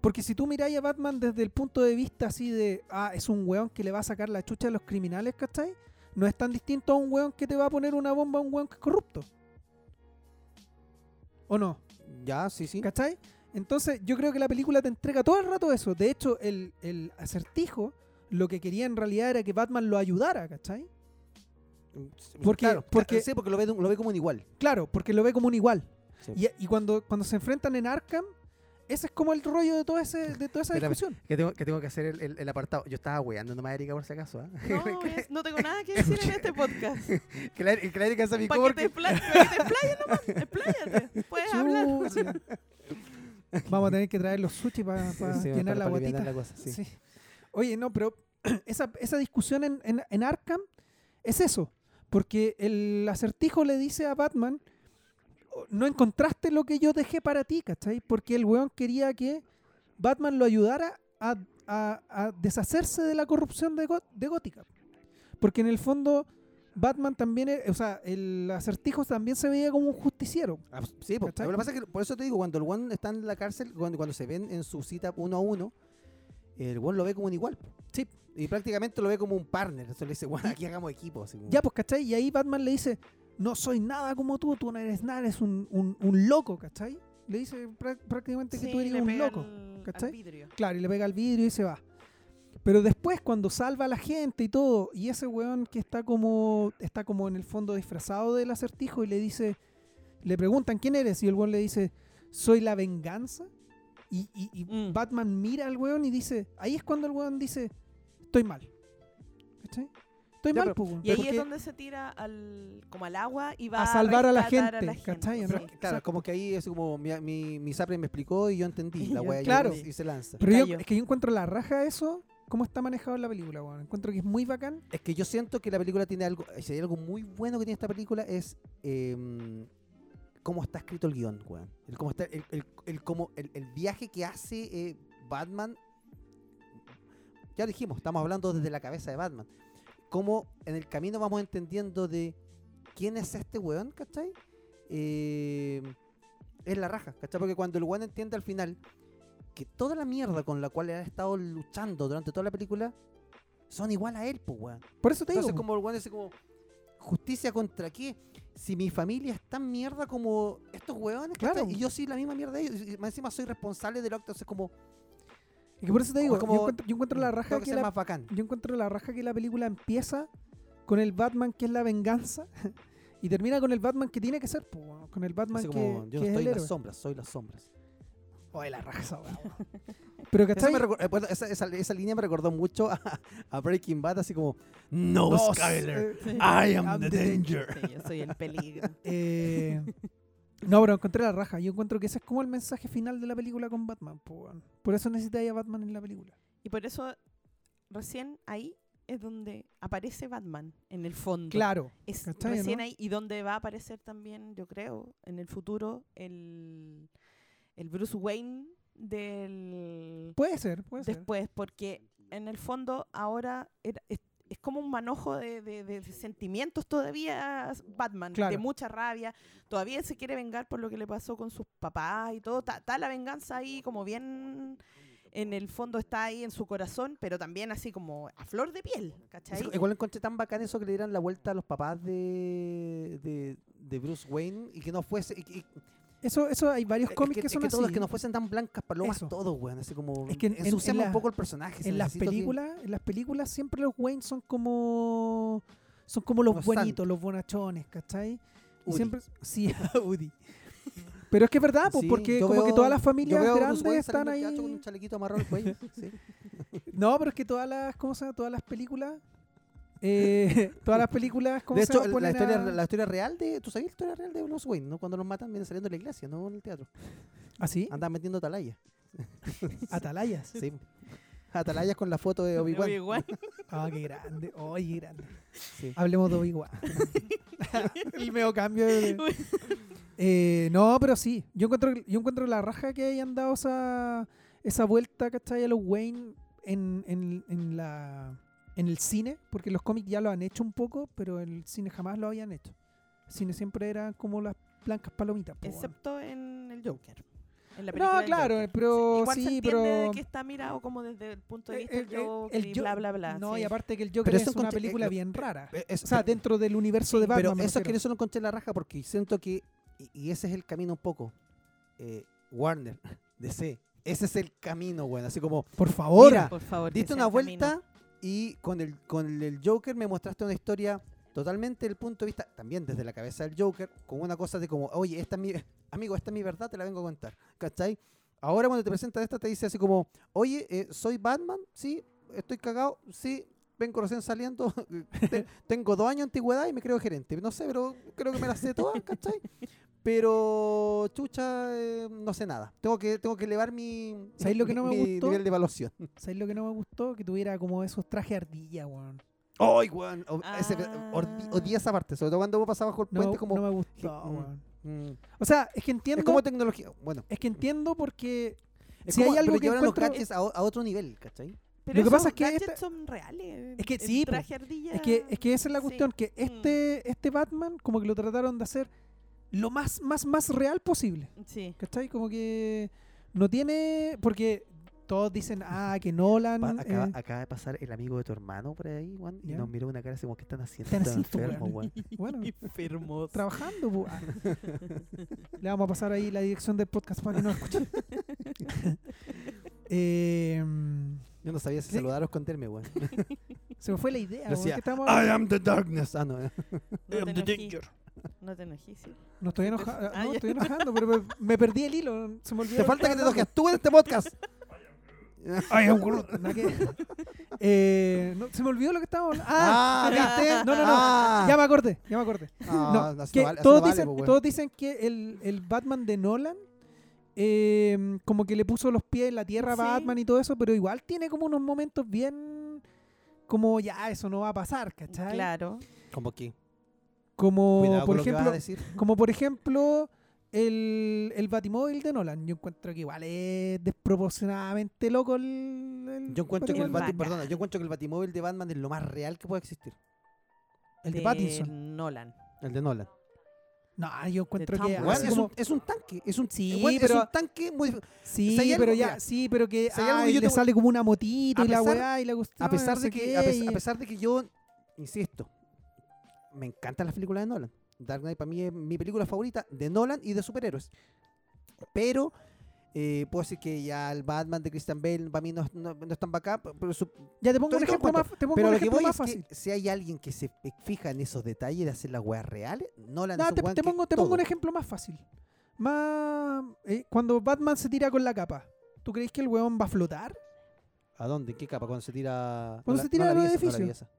Porque si tú miráis a Batman desde el punto de vista así de, ah, es un weón que le va a sacar la chucha a los criminales, ¿cachai? no es tan distinto a un weón que te va a poner una bomba a un weón que es corrupto. ¿O no? Ya, sí, sí. ¿Cachai? Entonces, yo creo que la película te entrega todo el rato eso. De hecho, el, el acertijo lo que quería en realidad era que Batman lo ayudara, ¿cachai? Porque- Claro, porque- sí, porque lo ve, lo ve como un igual. Claro, porque lo ve como un igual. Sí. Y, y cuando, cuando se enfrentan en Arkham, ese es como el rollo de, todo ese, de toda esa Espérame. discusión. Que tengo, que tengo que hacer el, el- el apartado. Yo estaba weando nomás a Erika por si acaso. ¿ah? No, es- no tengo nada que decir en este podcast. que, la, que la Erika se picó Para que te porque... explayes, para que te explayes nomás. Expláyate. Puedes hablar. Vamos a tener que traer los sushi para Sí, llenar la para guatita. la cosa, sí. Sí. Oye, no, pero esa, esa discusión en, en, en Arkham es eso. Porque el acertijo le dice a Batman, "Oh, no encontraste lo que yo dejé para ti, ¿cachai? Porque el weón quería que Batman lo ayudara a, a- a deshacerse de la corrupción de, de Gótica. Porque en el fondo Batman también, es- o sea, el acertijo también se veía como un justiciero. Ah, Sí, po. ¿Cachai? lo que pasa es que por eso te digo, cuando el one está en la cárcel, cuando, cuando se ven en su cita uno a uno, el one lo ve como un igual. Sí. Y prácticamente lo ve como un partner. Entonces le dice, bueno, aquí hagamos equipo. así como- Ya, pues, ¿cachai? Y ahí Batman le dice, no soy nada como tú, tú no eres nada, eres un, un, un loco, ¿cachai? Le dice prá- prácticamente que Sí, tú eres un loco. al- al ¿cachai? vidrio. Claro, y le pega al vidrio y se va. Pero después, cuando salva a la gente y todo, y ese weón que está como, está como en el fondo disfrazado del acertijo y le dice, le preguntan quién eres, y el weón le dice, soy la venganza. Y, y- y Mm. Batman mira al weón y dice, ahí es cuando el weón dice, estoy mal. ¿Cachai? Estoy Ya, mal, pero-. Y ahí es donde se tira al, como al agua y va A salvar a la gente, ¿cachai? sí. Pero- Claro, como que ahí es como mi, mi, mi Sapre me explicó y yo entendí la wea y- Claro. y, se lanza. Pero yo, es que yo encuentro la raja eso, cómo está manejado la película, weón. Encuentro que es muy bacán. Es que yo siento que la película tiene algo, si hay algo muy bueno que tiene esta película es em, cómo está escrito el guion, weón. El, cómo está, el, el cómo- el- el viaje que hace eh, Batman. Ya dijimos, estamos hablando desde la cabeza de Batman. Cómo en el camino vamos entendiendo de quién es este weón, ¿cachai? Eh, es la raja, ¿cachai? Porque cuando el weón entiende al final que toda la mierda con la cual él ha estado luchando durante toda la película son igual a él, pues, weón. Por eso te digo. Entonces, po. como el weón dice como, ¿justicia contra qué? Si mi familia es tan mierda como estos weones, Claro. Y yo soy la misma mierda de ellos. Y encima soy responsable de lo que entonces como, Es que por eso te digo, como- yo, encuentro, yo encuentro la raja tengo que la, más bacán. yo encuentro la raja que la película empieza con el Batman que es la venganza y termina con el Batman que tiene que ser, po, con el Batman Así que, como, yo que es estoy el en héroe. las sombras, soy las sombras. Oye, la raja esa weá, weón. Pero ¿cachai? me recor- eh, bueno, esa, esa, esa línea me recordó mucho a, a Breaking Bad, así como, no, No, Skyler, eh, I am I'm the the danger. Sí, yo soy el peligro. Eh, no, pero encontré la raja. Yo encuentro que ese es como el mensaje final de la película con Batman. Por eso necesitáis a Batman en la película. Y por eso recién ahí es donde aparece Batman en el fondo. Claro. Es ¿Cachai, recién no? ahí y donde va a aparecer también, yo creo, en el futuro el, el Bruce Wayne del Puede ser, puede ser. después, porque en el fondo ahora era- es, es como un manojo de, de- de sentimientos todavía Batman, Claro. de mucha rabia, todavía se quiere vengar por lo que le pasó con sus papás y todo, está está la venganza ahí como bien en el fondo está ahí en su corazón, pero también así como a flor de piel, ¿cachai? Igual encontré tan bacán eso que le dieran la vuelta a los papás de, de, de Bruce Wayne y que no fuese... y- y- Eso, eso hay varios es cómics que, que, es son que todos, así. que no fuesen tan blancas palomas Eso. todos, weón. Así como Es que en- un poco el personaje. en las que- películas, en las películas siempre los Wayne son como son como los Los buenitos, los bonachones, ¿cachai? Y Udi. siempre sí, Udi. Pero es que es verdad, pues, Sí, porque como que todas las familias grandes están ahí. del teatro con un chalequito amarrado al cuello. sí. No, pero es que todas las, ¿cómo se llama? Todas las películas, eh, todas las películas, ¿cómo De se hecho, la historia, a- la historia real de... ¿Tú sabías la historia real de Bruce Wayne? ¿no? Cuando los matan vienen saliendo de la iglesia, no en el teatro. ¿Ah, sí? Andan metiendo atalayas. Atalayas. Sí. Atalayas con la foto de Obi-Wan. Obi-Wan. Ah, qué grande. Oye, qué grande. Sí. Hablemos de Obi-Wan. El medio cambio de... Eh, no, pero sí. Yo encuentro, yo encuentro la raja que hayan dado esa, esa vuelta, ¿cachai? A los Wayne en, en, en la, en el cine, porque los cómics ya lo han hecho un poco, pero en el cine jamás lo habían hecho. El cine siempre era como las blancas palomitas. po, weón. Excepto en el Joker. En la película No, claro, Joker. pero Igual se sí, entiende de pero que está mirado como desde el punto de Eh, vista del el- el- Joker el y bla, bla, bla. no, sí. y aparte que el Joker Pero es una película eh, bien rara. Eh, es- O sea, dentro del universo de Batman. eso es que eso lo encontré en la raja porque siento que, y, y ese es el camino un poco, eh, Warner, DC, ese es el camino, bueno, así como, Por favor. Mira, Por favor, diste una el camino. Y con el, con el Joker me mostraste una historia totalmente del punto de vista, también desde la cabeza del Joker, con una cosa de como, oye, esta es mi, amigo, esta es mi verdad, te la vengo a contar, ¿cachai? Ahora cuando te presentan esta te dice así como, oye, eh, soy Batman, sí, estoy cagado, sí, vengo recién saliendo, te- tengo dos años de antigüedad y me creo gerente, no sé, pero creo que me las sé todas, ¿cachai? Pero, chucha, eh, no sé nada. Tengo que, tengo que elevar mi, ¿Sabéis lo que no me mi gustó? nivel de evaluación. ¿Sabes lo que no me gustó? Que tuviera como esos trajes ardilla, weón. ¡Ay, weón! O- ese- Ah. ordi- Odié esa parte, sobre todo cuando vos pasabas bajo el No, puente, como. no me gustó, mm, weón. mm, O sea, es que entiendo. es como tecnología. Bueno, Es que entiendo porque es Si como, hay algo pero que llevaron los encuentro- gadgets a, otro nivel, ¿cachai? Pero Lo que esos pasa es que gadgets esta- son reales. Es que el sí, po. traje ardilla. es que, es que esa es la Sí. cuestión, que Mm. este, este Batman como que lo trataron de hacer lo más, más, más real posible. Sí. ¿Cachai? Como que no tiene. Porque todos dicen, ah, que Nolan. Pa- acaba, eh, acaba de pasar el amigo de tu hermano por ahí, weón, y nos miró una cara así como que están haciendo. Están enfermos, weón. weón. bueno, Enfermos. trabajando. Ah. Le vamos a pasar ahí la dirección del podcast para que no escuchen. Eh, Yo no sabía si Sí. saludar o esconderme, weón. se me fue la idea. weón, Decía, I am the darkness. Ah, no. eh. No te enojí. No te enojí, sí. No estoy enojando, Ah, no, ya. estoy enojando, pero me, me perdí el hilo. Se me olvidó. Te falta que te enojes tú en este podcast. Ay, un Eh, no, se me olvidó lo que estábamos hablando. Ah, Ah. No, no, no. Ah. Ya me acordé, ya me acordé. Ah, No, que vale- todos, vale, dicen, weón. todos dicen que el, el Batman de Nolan eh, como que le puso los pies en la tierra a Sí. Batman y todo eso, pero igual tiene como unos momentos bien como ya eso no va a pasar, ¿cachai? Claro. Como que. Como Cuidado por con lo que vas a ejemplo, decir. como por ejemplo el, el Batimóvil de Nolan. Yo encuentro que igual es desproporcionadamente loco el, el Yo encuentro que el perdona, yo encuentro que el Batimóvil de Batman es lo más real que puede existir. el de Pattinson. Nolan. El de Nolan. No, yo encuentro que es, como- un, es un tanque, es un, Sí, es pero- un tanque muy Sí, pero ya, sí, pero que, ay, le te- sale como una motito A y la weá y la cuestión. a pesar de que a pesar de que yo insisto, me encantan las películas de Nolan. Dark Knight para mí es mi película favorita de Nolan y de superhéroes. Pero eh, puedo decir que ya el Batman de Christian Bale para mí no, no, no es tan bacán, pero su- Ya te pongo un ejemplo más, te pongo Pero un lo que voy más es fácil. que si hay alguien que se fija en esos detalles de hacer las weas reales, Nolan No, es un te, te pongo, te pongo un ejemplo más fácil. Más eh, cuando Batman se tira con la capa, ¿tú crees que el weón va a flotar? ¿A dónde? ¿En qué capa? Cuando se tira. Cuando no se tira no de la los vi esa, no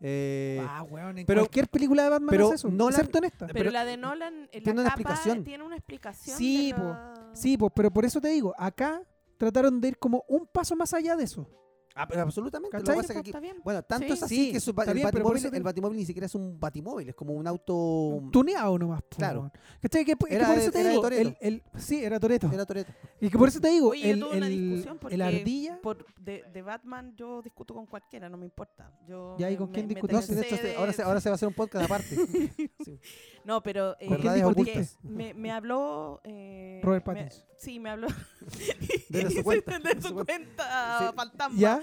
Eh, ah, weón, en pero- cualquier película de Batman pero hace eso, Nolan- excepto en esta. Pero, Pero- la de Nolan, eh, tiene la una capa explicación. tiene una explicación. Sí, de po. la- Sí, pero por eso te digo, acá trataron de ir como un paso más allá de eso. Ah, pero absolutamente. Lo que ¿Cachai? pasa es que aquí- Está bien. bueno, tanto Sí. es así Sí, que su ba- está el, bien, pero por batimóvil, eso te- el batimóvil ni siquiera es un batimóvil, es como un auto. Tuneado nomás. po, Claro. weón. ¿Cachai? Que, que Era por de- eso te era de digo, Toretto. el, el- sí, era Toreto. Era Toretto. Y que por eso te digo, Oye, yo el, tuve una el- discusión el porque ardilla. Por, de, de Batman yo discuto con cualquiera, no me importa. Yo Ya, ¿y me- con quién me-? No, sí, de hecho, se- ahora, se, de- ahora se va a hacer un podcast aparte. Sí. No, pero eh, Verdades porque ocultas. me, me habló eh, Robert me- Pattinson. sí, me habló Desde su cuenta.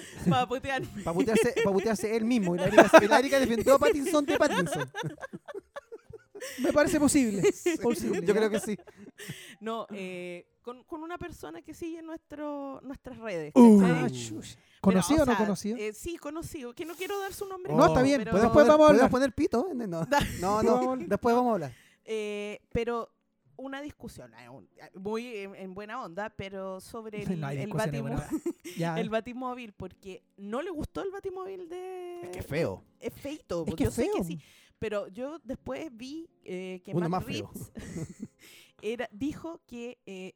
para putear. Para putearse, pa' putearse él mismo. Y la Erika, la Erika defendió a Pattinson de Pattinson. Me parece posible. posible, Yo creo que sí. No, eh, con, con una persona que sigue nuestro, nuestras redes. Uh, ah. ¿Conocido Pero, o no sea, conocido? eh, sí, conocido. Que no quiero dar su nombre. No, está bien, pero- ¿Podemos Después vamos a ¿podemos hablar. poner pito? No, no, no, no. Después vamos a hablar. Eh, pero una discusión, eh, un- muy en, en buena onda, pero sobre el, No el, Ya. el batimóvil, porque no le gustó el batimóvil de... Es que es feo. Es feito, Es pues, que yo sé que sí. Pero yo después vi eh, que Uno Matt más era, dijo que eh,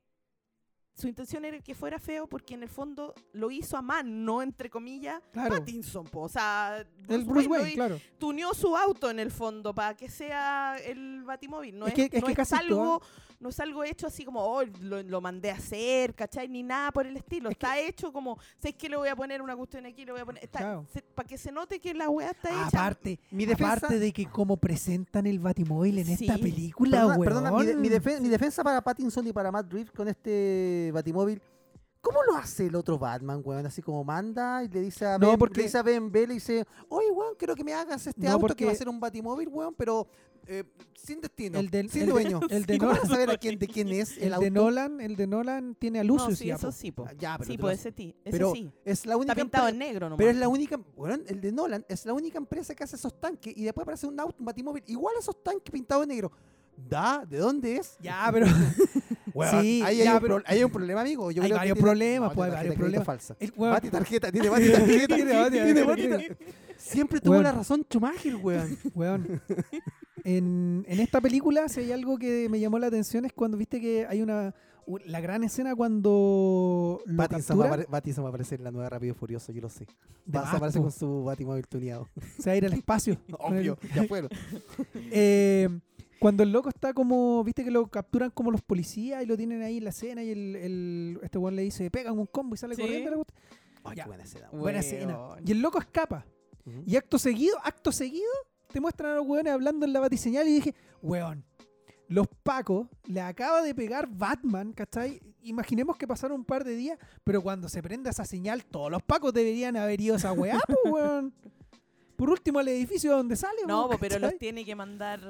su intención era que fuera feo porque en el fondo lo hizo a mano, entre comillas, Claro. Pattinson, po. o sea, El Bruce Wayne, claro. tuneó su auto en el fondo para que sea el batimóvil. No Es es, que- es no que es casi algo, no es algo hecho así como, oh, lo, lo mandé a hacer, ¿cachai? Ni nada por el estilo. Es que- está hecho como, sé que le voy a poner una cuestión aquí, le voy a poner. Claro. para que se note que la weá está hecha. Aparte, Mi defensa- aparte de que como presentan el Batimóvil en esta película, Perdona, perdona, mi, de- mi defe- mi defensa para Pattinson y para Matt Reeves con este Batimóvil. ¿Cómo lo hace el otro Batman, weón? Así como manda y le dice a No, Ben, porque- le dice a Ben B, le dice, oye, weón, quiero que me hagas este No, auto que porque- va a ser un Batimóvil, weón, pero eh, sin destino, El del- sin el de- dueño. el de ¿Y cómo Nolan- vas a saber a quién, de quién es el, el auto? de Nolan, el de Nolan tiene a No, Lucius sí, ya, eso sí, po. Ah, ya, pero sí, pues ese, ti- ese pero sí. es la única Está pintado en negro nomás. Pero es la única, weón, el de Nolan es la única empresa que hace esos tanques y después aparece un auto, un batimóvil, igual a esos tanques pintados de negro. Da, ¿de dónde es? Ya, pero Sí, ahí, ya, hay un pero- pro- ahí hay un problema, amigo. Yo Hay varios tiene- problemas, no, pues, tiene varios problemas. falsa. el weón- Bati tarjeta, tiene Bati tarjeta. Tiene Bati tiene Bati tarjeta. tarjeta. Siempre tuvo la razón Schumacher, weón. Weón, en, en esta película, si hay algo que me llamó la atención es cuando viste que hay una. La gran escena cuando lo Pattinson va, a capturan, apare- Pattinson va a aparecer en la nueva Rápido y Furioso, yo lo sé. Va a aparecer con su Batimóvil tuneado. se va a ir al espacio. Obvio, ya fueron. Eh, cuando el loco está como, viste que lo capturan como los policías y lo tienen ahí en la escena y el, el- este weón le dice, pegan un combo y sale Sí. corriendo. Ay, Ya. qué buena escena. weón. Buena escena. Y el loco escapa. Y acto seguido, acto seguido, te muestran a los weones hablando en la batiseñal y dije, weón, los pacos le acaba de pegar Batman, ¿cachai? Imaginemos que pasaron un par de días, pero cuando se prenda esa señal, todos los pacos deberían haber ido a esa weá, po, weón. Por último, al edificio donde sale, No, po, pero los tiene que mandar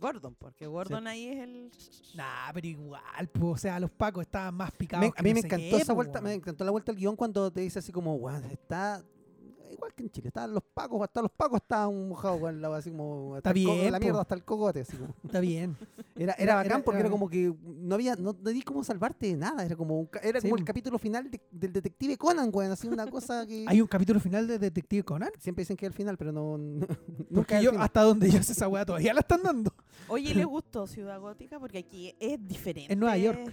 Gordon, porque Gordon ahí es el. Nah, pero igual, po, o sea, los pacos estaban más picados. Me- que a mí no me sé encantó qué, esa po, vuelta, me encantó la vuelta al guion cuando te dice así como, weón, está igual que en Chile, estaban los pacos, hasta los pacos estaban mojados, weón, la- así como hasta Está el co- bien, la po. mierda hasta el cogote, así como. Está bien. Era, era, Era- bacán era- porque era, era- como que no había, no te di cómo salvarte de nada, era como un ca- era Sí, como el po. capítulo final de- del detective Conan, weón, así una cosa que Hay un capítulo final de Detective Conan. siempre dicen que es el final, pero no, no- nunca Porque es el yo, final. hasta donde yo sé esa weá todavía la están dando. Oye, ¿le gustó Ciudad Gótica? Porque aquí es diferente. En Nueva York.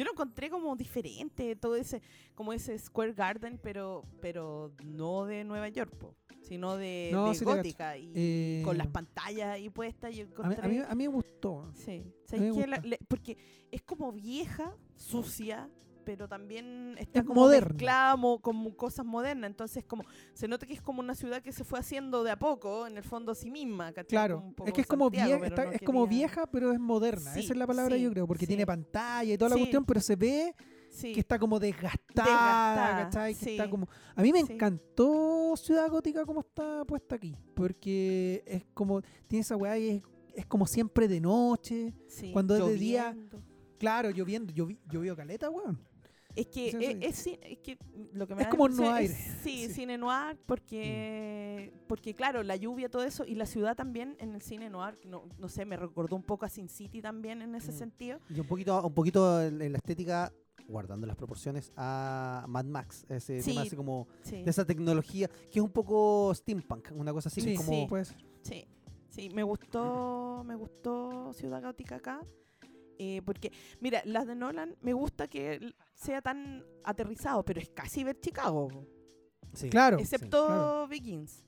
Yo lo encontré como diferente, todo ese, como ese Square Garden, pero, pero no de Nueva York, po, sino de, No, de sí te cacho. gótica y Eh, con las pantallas ahí puestas. Yo A mí, encontré, a mí, a mí me gustó. sí, porque es como vieja, sucia, pero también está Es como moderna. mezclada como cosas modernas. Entonces, como se nota que es como una ciudad que se fue haciendo de a poco, en el fondo a sí misma. ¿cachai? Claro, es que es como, Santiago, vieja, pero está- no es como vieja, pero es moderna. Sí, Esa es la palabra, sí, yo creo, porque sí. tiene pantalla y toda la cuestión, pero se ve que está como desgastada, Desgastada, ¿cachai? Que está sí. como... A mí me encantó Ciudad Gótica como está puesta aquí, porque es como, tiene esa weá y es, es como siempre de noche, cuando es de día- lloviendo. claro, lloviendo, llovi, llovió caleta, weón. Es que, es, es es que lo que me Es da como noir. es- Sí, Sí. cine noir, porque, porque claro, la lluvia, todo eso, y la ciudad también en el cine noir, no, no sé, me recordó un poco a Sin City también en ese Mm. sentido. Y un poquito, un poquito en la estética, guardando las proporciones, a Mad Max. Ese Sí. tema así como Sí, de esa tecnología, que es un poco steampunk, una cosa así, que Sí, es como... ser. sí, sí, me gustó, me gustó Ciudad Gótica acá. eh, porque, mira, las de Nolan me gusta que sea tan aterrizado, pero es casi ver Chicago, sí. Claro, excepto claro. Begins.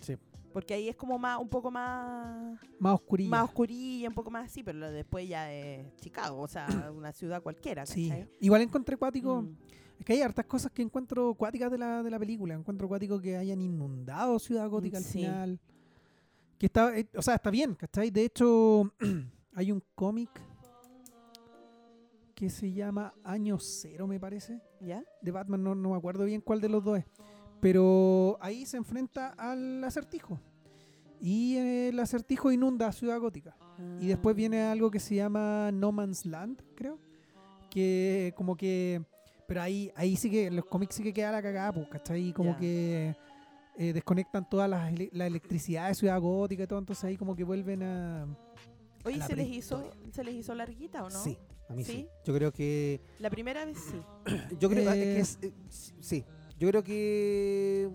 Sí. Porque ahí es como más, un poco más más oscurilla. más oscurilla, un poco más así, pero después ya es Chicago, o sea, una ciudad cualquiera, Sí, ¿cachai? igual encontré cuático. Mm. Es que hay hartas cosas que encuentro cuáticas de la, de la película. Encuentro cuático que hayan inundado Ciudad Gótica al Sí. final. Que está, eh, o sea, está bien, ¿cachai? De hecho, hay un cómic que se llama Año Cero, me parece, ¿Ya? de Batman, no, no me acuerdo bien cuál de los dos es. Pero ahí se enfrenta al acertijo. Y el acertijo inunda Ciudad Gótica. Y después Ah. viene algo que se llama No Man's Land, creo. Que como que... Pero ahí, ahí sí que, los cómics sí que queda la cagada, pues, ¿cachai? Como que eh, desconectan toda la, la electricidad de Ciudad Gótica y todo, entonces ahí como que vuelven a... Oye, ¿se les, hizo. ¿se les hizo larguita o no? Sí, a mí sí. ¿Sí? Yo creo que... La primera vez sí. Yo creo Eh, que es... eh, sí, yo creo que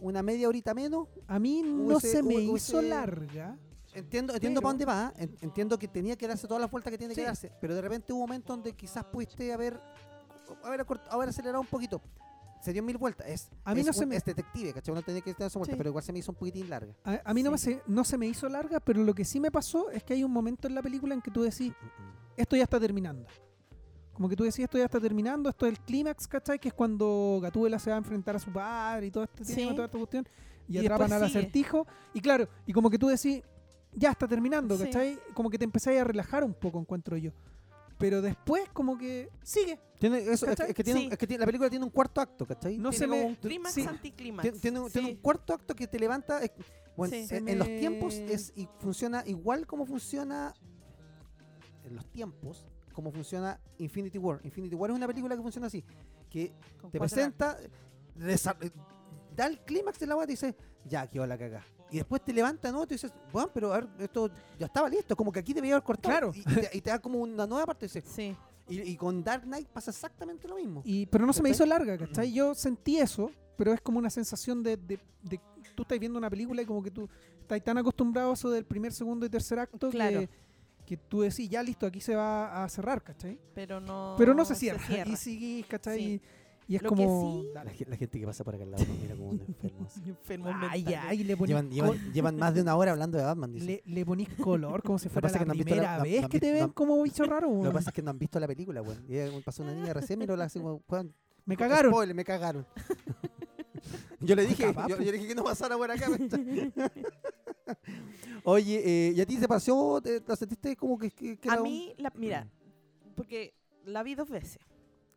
una media horita menos A mí no se me hizo larga, entiendo, entiendo Pero- para dónde va, en- entiendo que tenía que darse todas las vueltas que tiene que darse, pero de repente hubo un momento donde quizás pudiste haber, haber, acort- haber acelerado un poquito. Se dio mil vueltas. Es, A mí es no se un- me- es detective, ¿cachai? Uno tenía que estar esa vuelta, Sí. pero igual se me hizo un poquitín larga. A, a mí no, me se, no se me hizo larga, pero lo que sí me pasó es que hay un momento en la película en que tú decís, esto ya está terminando. Como que tú decís, esto ya está terminando, esto es el clímax, ¿cachai? Que es cuando Gatúbela se va a enfrentar a su padre y todo este Sí. tema, toda esta cuestión, y, Y atrapan al sigue. acertijo. Y claro, y como que tú decís, ya está terminando, Sí. ¿cachai? Como que te empezáis a relajar un poco, encuentro yo. Pero después como que sigue. Tiene eso, es, que- ¿Cachai? es que tiene, Sí. es que tiene- la película tiene un cuarto acto, ¿cachai? No tiene se como me- un clímax sí. anticlímax. Tiene, tiene un- tiene Sí. un cuarto acto que te levanta. es- bueno, Sí. en, los tiempos es y funciona igual como funciona en los tiempos como funciona Infinity War. Infinity War es una película que funciona así, que Con te presenta, desa- da el clímax de la weá y dice, ya, quedó la cagá. Y después te levanta de nuevo y dices, bueno, pero a ver, esto ya estaba listo, como que aquí debía haber cortado. Claro. Y, te, y te da como una nueva parte. dice, Sí. Y, y con Dark Knight pasa exactamente lo mismo. Y, pero no se me hizo larga, ¿cachai? Yo sentí eso, pero es como una sensación de, de, de- tú estás viendo una película y como que tú estás tan acostumbrado a eso del primer, segundo y tercer acto Claro. que, que tú decís, ya listo, aquí se va a cerrar, ¿cachai? Pero no, pero no se cierra. Y cierra. seguís, ¿cachai? Sí. Y, y es Lo que como... sí- La, la gente que pasa por acá al lado mira como un enfermo. así. Enfermos Ay, ay, le ponís, Llevan, llevan, llevan más de una hora hablando de Batman. dice. le, le ponís color como si fuera la que primera no- vez no que te ven no- como bicho raro. Lo que pasa es que no han visto la película, weón. Y, eh, Pasó una niña recién, miró la así como, Me cagaron. Spoiler, me cagaron. yo le dije, yo, yo le dije que no pasara por acá. Oye, eh, ¿y a ti te pareció, te, la sentiste como que, que- que A mí, la, mira, porque la vi dos veces.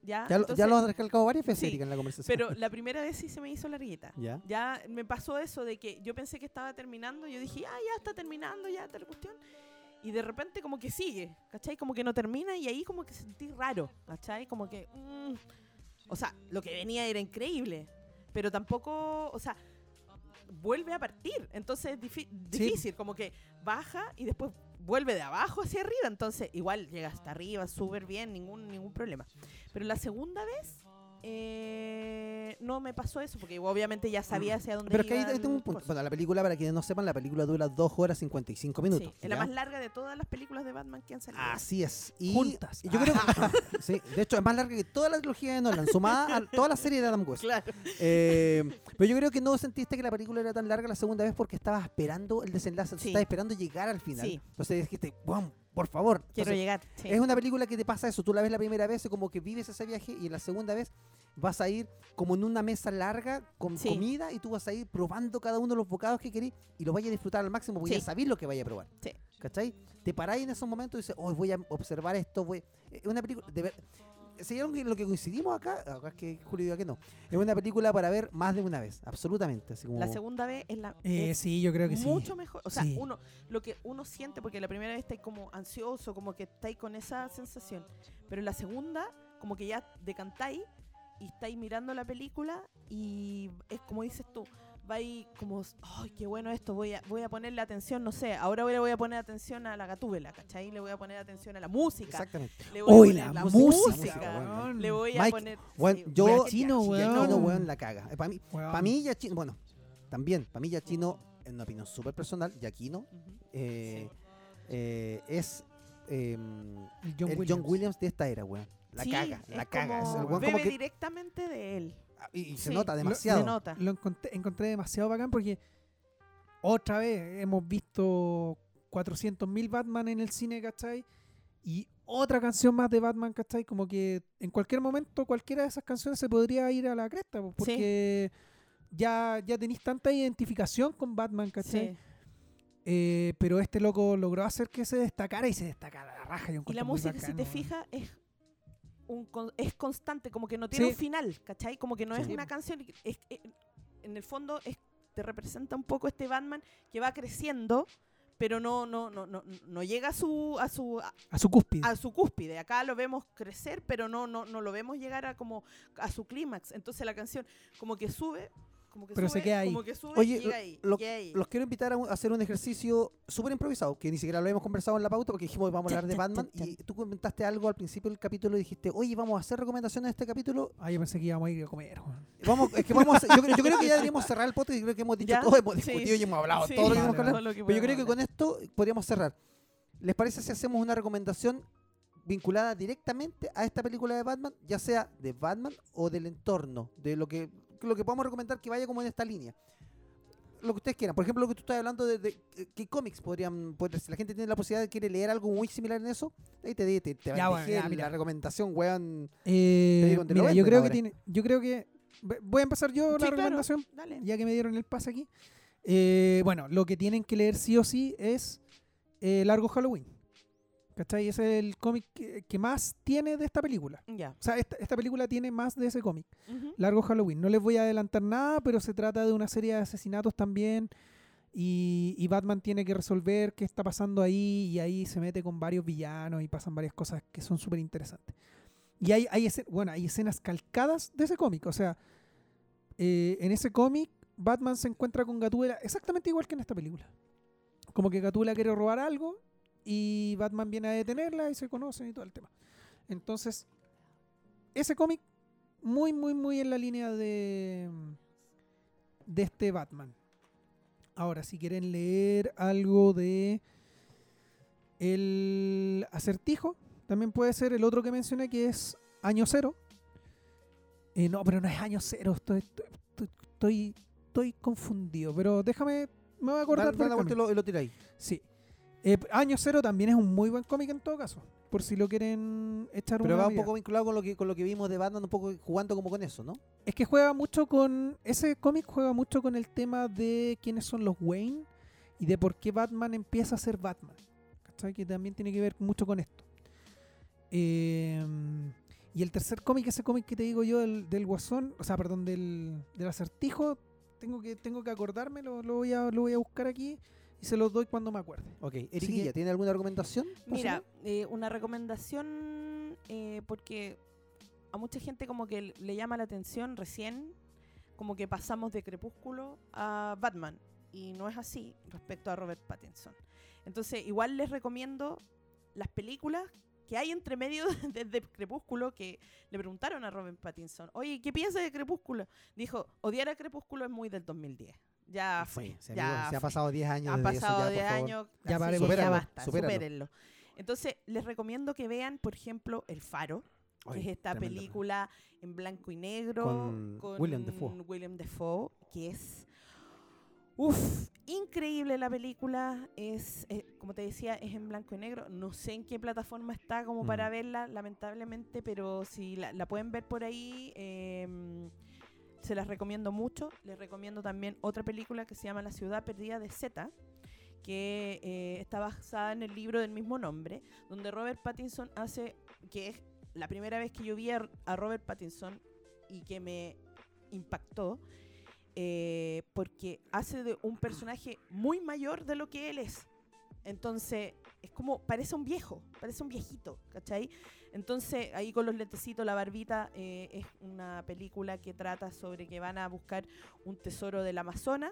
Ya, Ya, lo- Entonces- ya lo has recalcado varias veces, Sí, en la conversación. Pero la primera vez sí se me hizo larguita. ¿Ya? Ya me pasó eso de que yo pensé que estaba terminando, yo dije, ah, ya está terminando, ya está la cuestión. Y de repente como que sigue, ¿cachai? Como que no termina y ahí como que sentí raro, ¿cachai? Como que, mm, o sea, lo que venía era increíble, pero tampoco, o sea, vuelve a partir, entonces es difícil, como que baja y después vuelve de abajo hacia arriba, entonces igual llega hasta arriba, súper bien, ningún, ningún problema. Pero la segunda vez eh, no me pasó eso, porque obviamente ya sabía hacia dónde Pero es que ahí, tengo un punto. Bueno, la película, para quienes no sepan, la película dura 2 horas 55 minutos. Sí, es la más larga de todas las películas de Batman que han salido. Así es. Y Juntas. y yo creo sí, de hecho, es más larga que toda la trilogía de Nolan, sumada a toda la serie de Adam West. Claro. Eh, pero yo creo que no sentiste que la película era tan larga la segunda vez porque estabas esperando el desenlace, Sí. estabas esperando llegar al final. Sí. Entonces dijiste, "Juan, por favor. Quiero Entonces, llegar. sí. Es una película que te pasa eso, tú la ves la primera vez como que vives ese viaje y en la segunda vez vas a ir como en una mesa larga con Sí. comida y tú vas a ir probando cada uno de los bocados que querés y los vayas a disfrutar al máximo porque Sí. ya sabés lo que vayas a probar. Sí. ¿Cachai? Te paráis en esos momentos y dices, oh, voy a observar esto, voy... Es una película... De ver... Si algo lo que coincidimos acá, acá es que Julio diga que no, es una película para ver más de una vez, absolutamente. Así como... La segunda vez es la Eh, es sí, yo creo que sí. mucho mejor. O sea, Sí. uno, lo que uno siente, porque la primera vez estáis como ansioso, como que estáis con esa sensación. Pero la segunda, como que ya decantáis y estáis mirando la película y es como dices tú, vais como, ay, qué bueno esto, voy a, voy a ponerle atención, no sé, ahora voy a, voy a poner atención a la gatúbela, ¿cachai? Le voy a poner atención a la música. Exactamente. Le voy a poner la, la música, weón. Le voy a Mike, poner... Bueno, sí, yo, ya, weón. Weón, la caga. Para mí. Pa' mí, Giacchino, bueno, también, para mí Giacchino, en una opinión súper personal, Ujú. eh, eh, es em, El John el Williams. John Williams de esta era, weón. La Sí, caga, la caga. Es como- el weón bebe como que, directamente de él. Y, y se sí, nota lo- demasiado. se nota. Lo encontré, encontré demasiado bacán porque otra vez hemos visto 400.000 Batman en el cine, ¿cachai? Y otra canción más de Batman, ¿cachai? Como que en cualquier momento cualquiera de esas canciones se podría ir a la cresta, po, porque ya, ya tenéis tanta identificación con Batman, ¿cachai? Sí. Eh, pero este loco logró hacer que se destacara y se destacara la raja. yo Y la música, si te fijas, es un con- es constante, como que no tiene Sí. un final, ¿cachai? Como que no Sí. es una canción, es- es- en el fondo es, te representa un poco este Batman que va creciendo, pero no no no no, no llega a su a su a, A su cúspide. a su cúspide. Acá lo vemos crecer, pero no no no lo vemos llegar a como a su clímax. Entonces la canción como que sube como que Pero se sube, queda ahí. Como que sube, Oye, llega ahí, lo- llega ahí. Los quiero invitar a, un- a hacer un ejercicio súper improvisado, que ni siquiera lo hemos conversado en la pauta porque dijimos vamos a hablar de Batman y tú comentaste algo al principio del capítulo y dijiste, oye, vamos a hacer recomendaciones de este capítulo. Ah, yo pensé que íbamos a ir a comer. weón. Vamos, es que vamos a hacer- yo, creo- yo creo que ya deberíamos cerrar el podcast y creo que hemos dicho ¿Ya? todo, hemos Sí. discutido y hemos hablado Sí, todo lo que hemos todo lo que Pero yo creo que con esto podríamos cerrar. ¿Les parece si hacemos una recomendación vinculada directamente a esta película de Batman, ya sea de Batman o del entorno, de lo que lo que podamos recomendar que vaya como en esta línea? Lo que ustedes quieran. Por ejemplo, lo que tú estás hablando de, de- eh, qué cómics podrían, poder- si la gente tiene la posibilidad de quiere leer algo muy similar en eso, ahí te di, te, te Ya, bueno, la recomendación, weón. Eh, te mira, yo creo que tiene, yo creo que voy a empezar yo Sí, la claro, recomendación, Dale. ya que me dieron el pase aquí. Eh, bueno, lo que tienen que leer sí o sí es eh, Largo Halloween. ¿Cachai? Ese es el cómic que, que más tiene de esta película. Ya. O sea, esta, esta película tiene más de ese cómic. Largo Halloween. No les voy a adelantar nada, pero se trata de una serie de asesinatos también. Y, y Batman tiene que resolver qué está pasando ahí. Y ahí se mete con varios villanos y pasan varias cosas que son súper interesantes. Y hay, hay, escen- bueno, hay escenas calcadas de ese cómic. O sea, eh, en ese cómic, Batman se encuentra con Gatúbela exactamente igual que en esta película. Como que Gatúbela quiere robar algo y Batman viene a detenerla y se conocen y todo el tema. Entonces, ese cómic muy, muy, muy en la línea de, de este Batman. Ahora, si quieren leer algo de el acertijo, también puede ser el otro que mencioné que es Año Cero. Eh, no, pero no es Año Cero, estoy, estoy, estoy, estoy confundido, pero déjame, me voy a acordar. Dale, por dale el camino. lo, lo ahí. Sí. Eh, Año Cero también es un muy buen cómic en todo caso, por si lo quieren echar Pero una va un poco vinculado con lo que con lo que vimos de Batman, un poco jugando como con eso, ¿no? Es que juega mucho con. Ese cómic juega mucho con el tema de quiénes son los Wayne y de por qué Batman empieza a ser Batman. ¿Cachai? Que también tiene que ver mucho con esto. Eh, y el tercer cómic, ese cómic que te digo yo del, del Guasón, o sea, perdón, del, del acertijo, tengo que, tengo que acordarme, lo, lo voy a, lo voy a buscar aquí y se los doy cuando me acuerde. Ok. que- Eriquilla, ¿tiene alguna recomendación? Mira, eh, una recomendación, eh, porque a mucha gente como que le llama la atención recién, como que pasamos de Crepúsculo a Batman, y no es así respecto a Robert Pattinson. Entonces, igual les recomiendo las películas que hay entre medio desde Crepúsculo que le preguntaron a Robert Pattinson, oye, ¿qué piensas de Crepúsculo? Dijo, odiar a Crepúsculo es muy del 2010. Ya fue. sí, ya amigo, se ha fue. pasado 10 años eso, pasado ya, por 10 favor. años. Ya que Supéralo, basta, supéralo. supérenlo. Entonces, les recomiendo que vean, por ejemplo, El Faro, que es esta tremenda película en blanco y negro Con William Dafoe. William Dafoe, que es uf, increíble la película. Es, eh, como te decía, es en blanco y negro. No sé en qué plataforma está como para Mm. verla, lamentablemente, pero si la, la pueden ver por ahí, em, se las recomiendo mucho. Les recomiendo también otra película que se llama La ciudad perdida de Z que eh, está basada en el libro del mismo nombre, donde Robert Pattinson hace, que es la primera vez que yo vi a, a Robert Pattinson y que me impactó, eh, porque hace de un personaje muy mayor de lo que él es. Entonces, es como, parece un viejo, parece un viejito, ¿cachai? Entonces, ahí con los lentecitos, la barbita, eh, es una película que trata sobre que van a buscar un tesoro del Amazonas.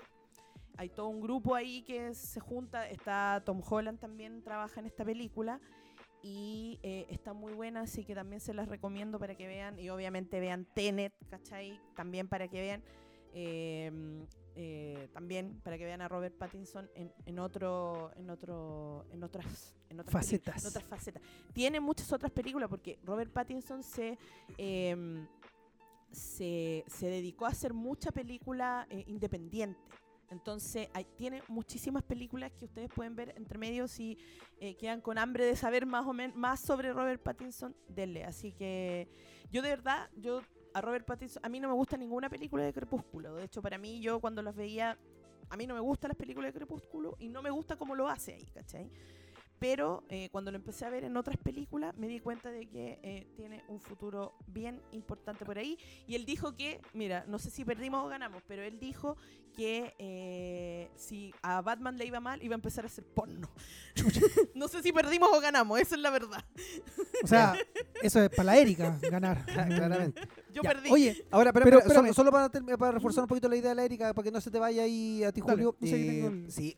Hay todo un grupo ahí que se junta, está Tom Holland también trabaja en esta película y eh, está muy buena, así que también se las recomiendo para que vean y obviamente vean Tenet, ¿cachai? También para que vean, eh, eh, también para que vean a Robert Pattinson en, en otro, en otro, en otras, en otras Facetas. en otras facetas. Tiene muchas otras películas porque Robert Pattinson se em, se, se dedicó a hacer mucha película eh, independiente. Entonces, hay, tiene muchísimas películas que ustedes pueden ver entre medio si eh, quedan con hambre de saber más o menos más sobre Robert Pattinson, denle. Así que yo de verdad, yo a Robert Pattinson, a mí no me gusta ninguna película de Crepúsculo. De hecho, para mí, yo cuando las veía, a mí no me gustan las películas de Crepúsculo y no me gusta cómo lo hace ahí, ¿cachai? Pero eh, cuando lo empecé a ver en otras películas, me di cuenta de que eh, tiene un futuro bien importante por ahí. Y él dijo que, mira, no sé si perdimos o ganamos, pero él dijo que eh, si a Batman le iba mal, iba a empezar a hacer porno. no sé si perdimos o ganamos, esa es la verdad. O sea, eso es para la Erika ganar. Claramente. Yo Ya, perdí. Oye, Ahora, pero, Pero pero, solo, para, reforzar un poquito la idea de la Erika, para que no se te vaya ahí a ti, Dale, Julio. sé eh, Sí,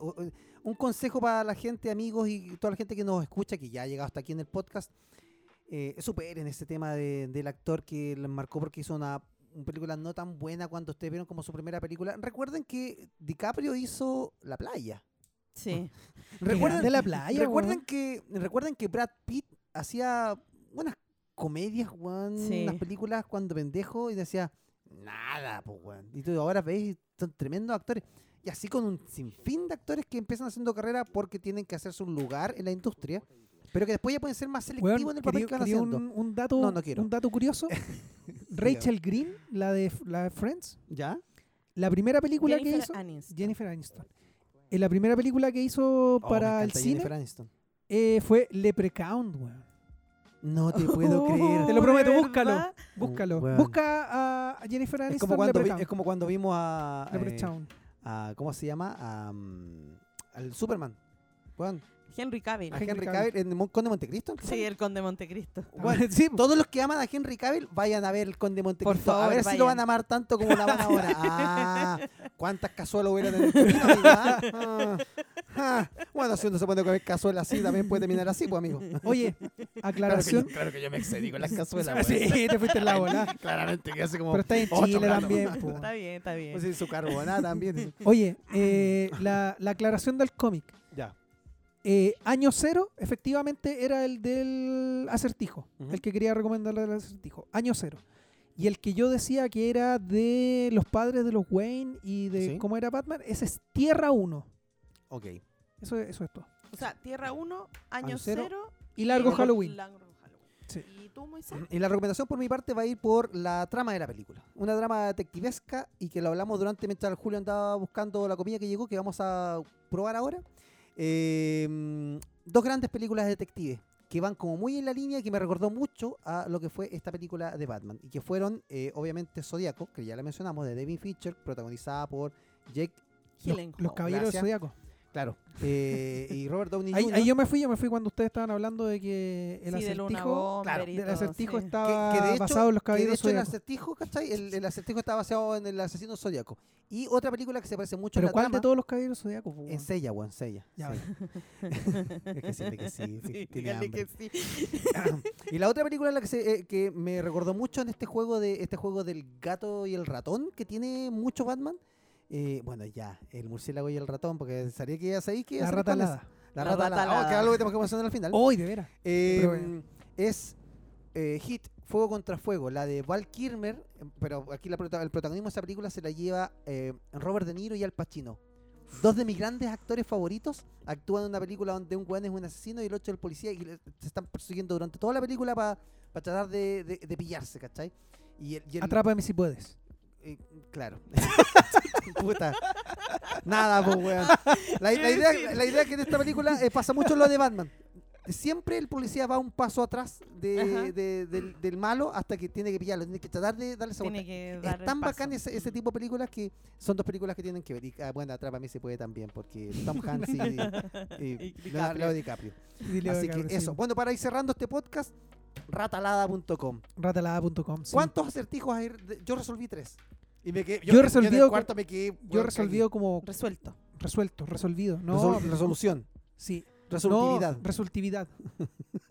un consejo para la gente, amigos y toda la gente que nos escucha, que ya ha llegado hasta aquí en el podcast. Eh, superen ese tema de- del actor que les marcó porque hizo una, una película no tan buena cuando ustedes vieron como su primera película. Recuerden que DiCaprio hizo La Playa. Sí. Recuerden, de la playa, recuerden que recuerden que Brad Pitt hacía unas comedias, weón, Sí. unas películas cuando pendejo y decía nada, pues, weón. Y tú ahora ves, son tremendos actores. Y así con un sinfín de actores que empiezan haciendo carrera porque tienen que hacerse un lugar en la industria, pero que después ya pueden ser más selectivos en el papel quería- que van haciendo. un, un dato, No, no quiero. un dato curioso. Rachel Green, la de, la de Friends, ¿Ya? la primera película que Jennifer hizo... Aniston. Jennifer Aniston. En la primera película que hizo Oh, me para el cine Jennifer Aniston. eh, fue Leprechaun, weón. No te puedo creer. Te lo prometo, ¿de búscalo. verdad? Búscalo. Busca a Jennifer Es Aniston como, cuando vi- Leprechaun. es como cuando vimos a, eh, Leprechaun. A- ¿cómo se llama? Mm, al Superman. Weón, Henry Cavill. a Henry Henry Cavill. Cavill en Mon- Conde Montecristo. Sí, el Conde Montecristo. Bueno, sí, Todos los que aman a Henry Cavill, vayan a ver el Conde Montecristo. a favor, ver si lo van a amar tanto como la van ahora. Ah, ¿cuántas cazuelas hubieran en el camino? Ah, ah. Bueno, si uno se pone a comer cazuela así, también puede terminar así, pues, amigo. Oye, Claro que, yo, aclaración. claro que yo me excedí con las cazuelas. sí, weón. te fuiste en la bola. Claramente que hace como. Pero está en Chile también. po. Está bien, está bien. Pues sí, su carbonada también. Oye, eh, la, la aclaración del cómic. Eh, año cero, efectivamente, era el del acertijo. El que quería recomendarle del acertijo. Año cero. Y el que yo decía que era de los padres de los Wayne y de Sí. cómo era Batman, ese es Tierra 1. Ok. Eso, eso es todo. O sea, Tierra 1, Año Año cero. 0. Y Largo Halloween. Largo Halloween. Sí. ¿Y tú, Moisés? Y la recomendación por mi parte va a ir por la trama de la película. Una trama detectivesca y que lo hablamos durante mientras Julio andaba buscando la comida que llegó, que vamos a probar ahora. Eh, dos grandes películas de detectives que van como muy en la línea y que me recordó mucho a lo que fue esta película de Batman. Y que fueron, eh, obviamente, Zodíaco, que ya la mencionamos, de David Fincher, protagonizada por Jake, Los, los caballeros del Zodíaco. Claro, eh, y Robert Downey Ahí, Jr. ahí yo me fui, yo me fui cuando ustedes estaban hablando de que el sí, acertijo, claro, todo, acertijo sí. estaba que, que de hecho, basado en los que de caballeros hecho el Zodíaco. acertijo, ¿cachai? El, el acertijo está basado en el asesino zodiaco. Y otra película que se parece mucho Pero en la ¿cuál trama, de todos los caballeros zodiacos? En? Sella, weón, Sella. Ya, sí. es que siente que sí, sí, tiene hambre. que sí. y la otra película la que, se, eh, que me recordó mucho en este juego de este juego del gato y el ratón que tiene mucho Batman. Eh, bueno, ya, el murciélago y el ratón, porque sabía que ya sabéis que iba a La rata alada. La La rata rata alada. Oh, que algo que tenemos que mencionar al final. Hoy, de veras. Eh, bueno. es eh, Hit, Fuego contra Fuego, la de Val Kilmer, eh, pero aquí la prota- el protagonismo de esa película se la lleva eh, Robert De Niro y Al Pacino. Dos de mis grandes actores favoritos actúan en una película donde un weón es un asesino y el otro es el policía y se están persiguiendo durante toda la película para tratar de, de- de pillarse, ¿cachai? Y el, y el- Atrápame si puedes. Eh, claro. Puta. Nada, pues, weón. La, la idea, la idea que en esta película eh, pasa mucho lo de Batman. Siempre el policía va un paso atrás de- Ajá. de- del, del malo hasta que tiene que pillarlo, tiene que tratar de darle esa vuelta. que dar Es tan bacán ese, ese tipo de películas que son dos películas que tienen que ver. Y, ah, bueno, Atrápame se puede también, porque Tom Hanks y, y Y Leonardo DiCaprio. Así que eso. Bueno, para ir cerrando este podcast, ratalada.com. Ratalada.com. sí. ¿Cuántos acertijos hay? de- Yo resolví tres. Y me quedé, Yo resolvido el cuarto me quedé. Yo resolvido como Resuelto. resuelto, resolvido. No, Resol- resolución. Sí. Resolutividad. No, resultividad.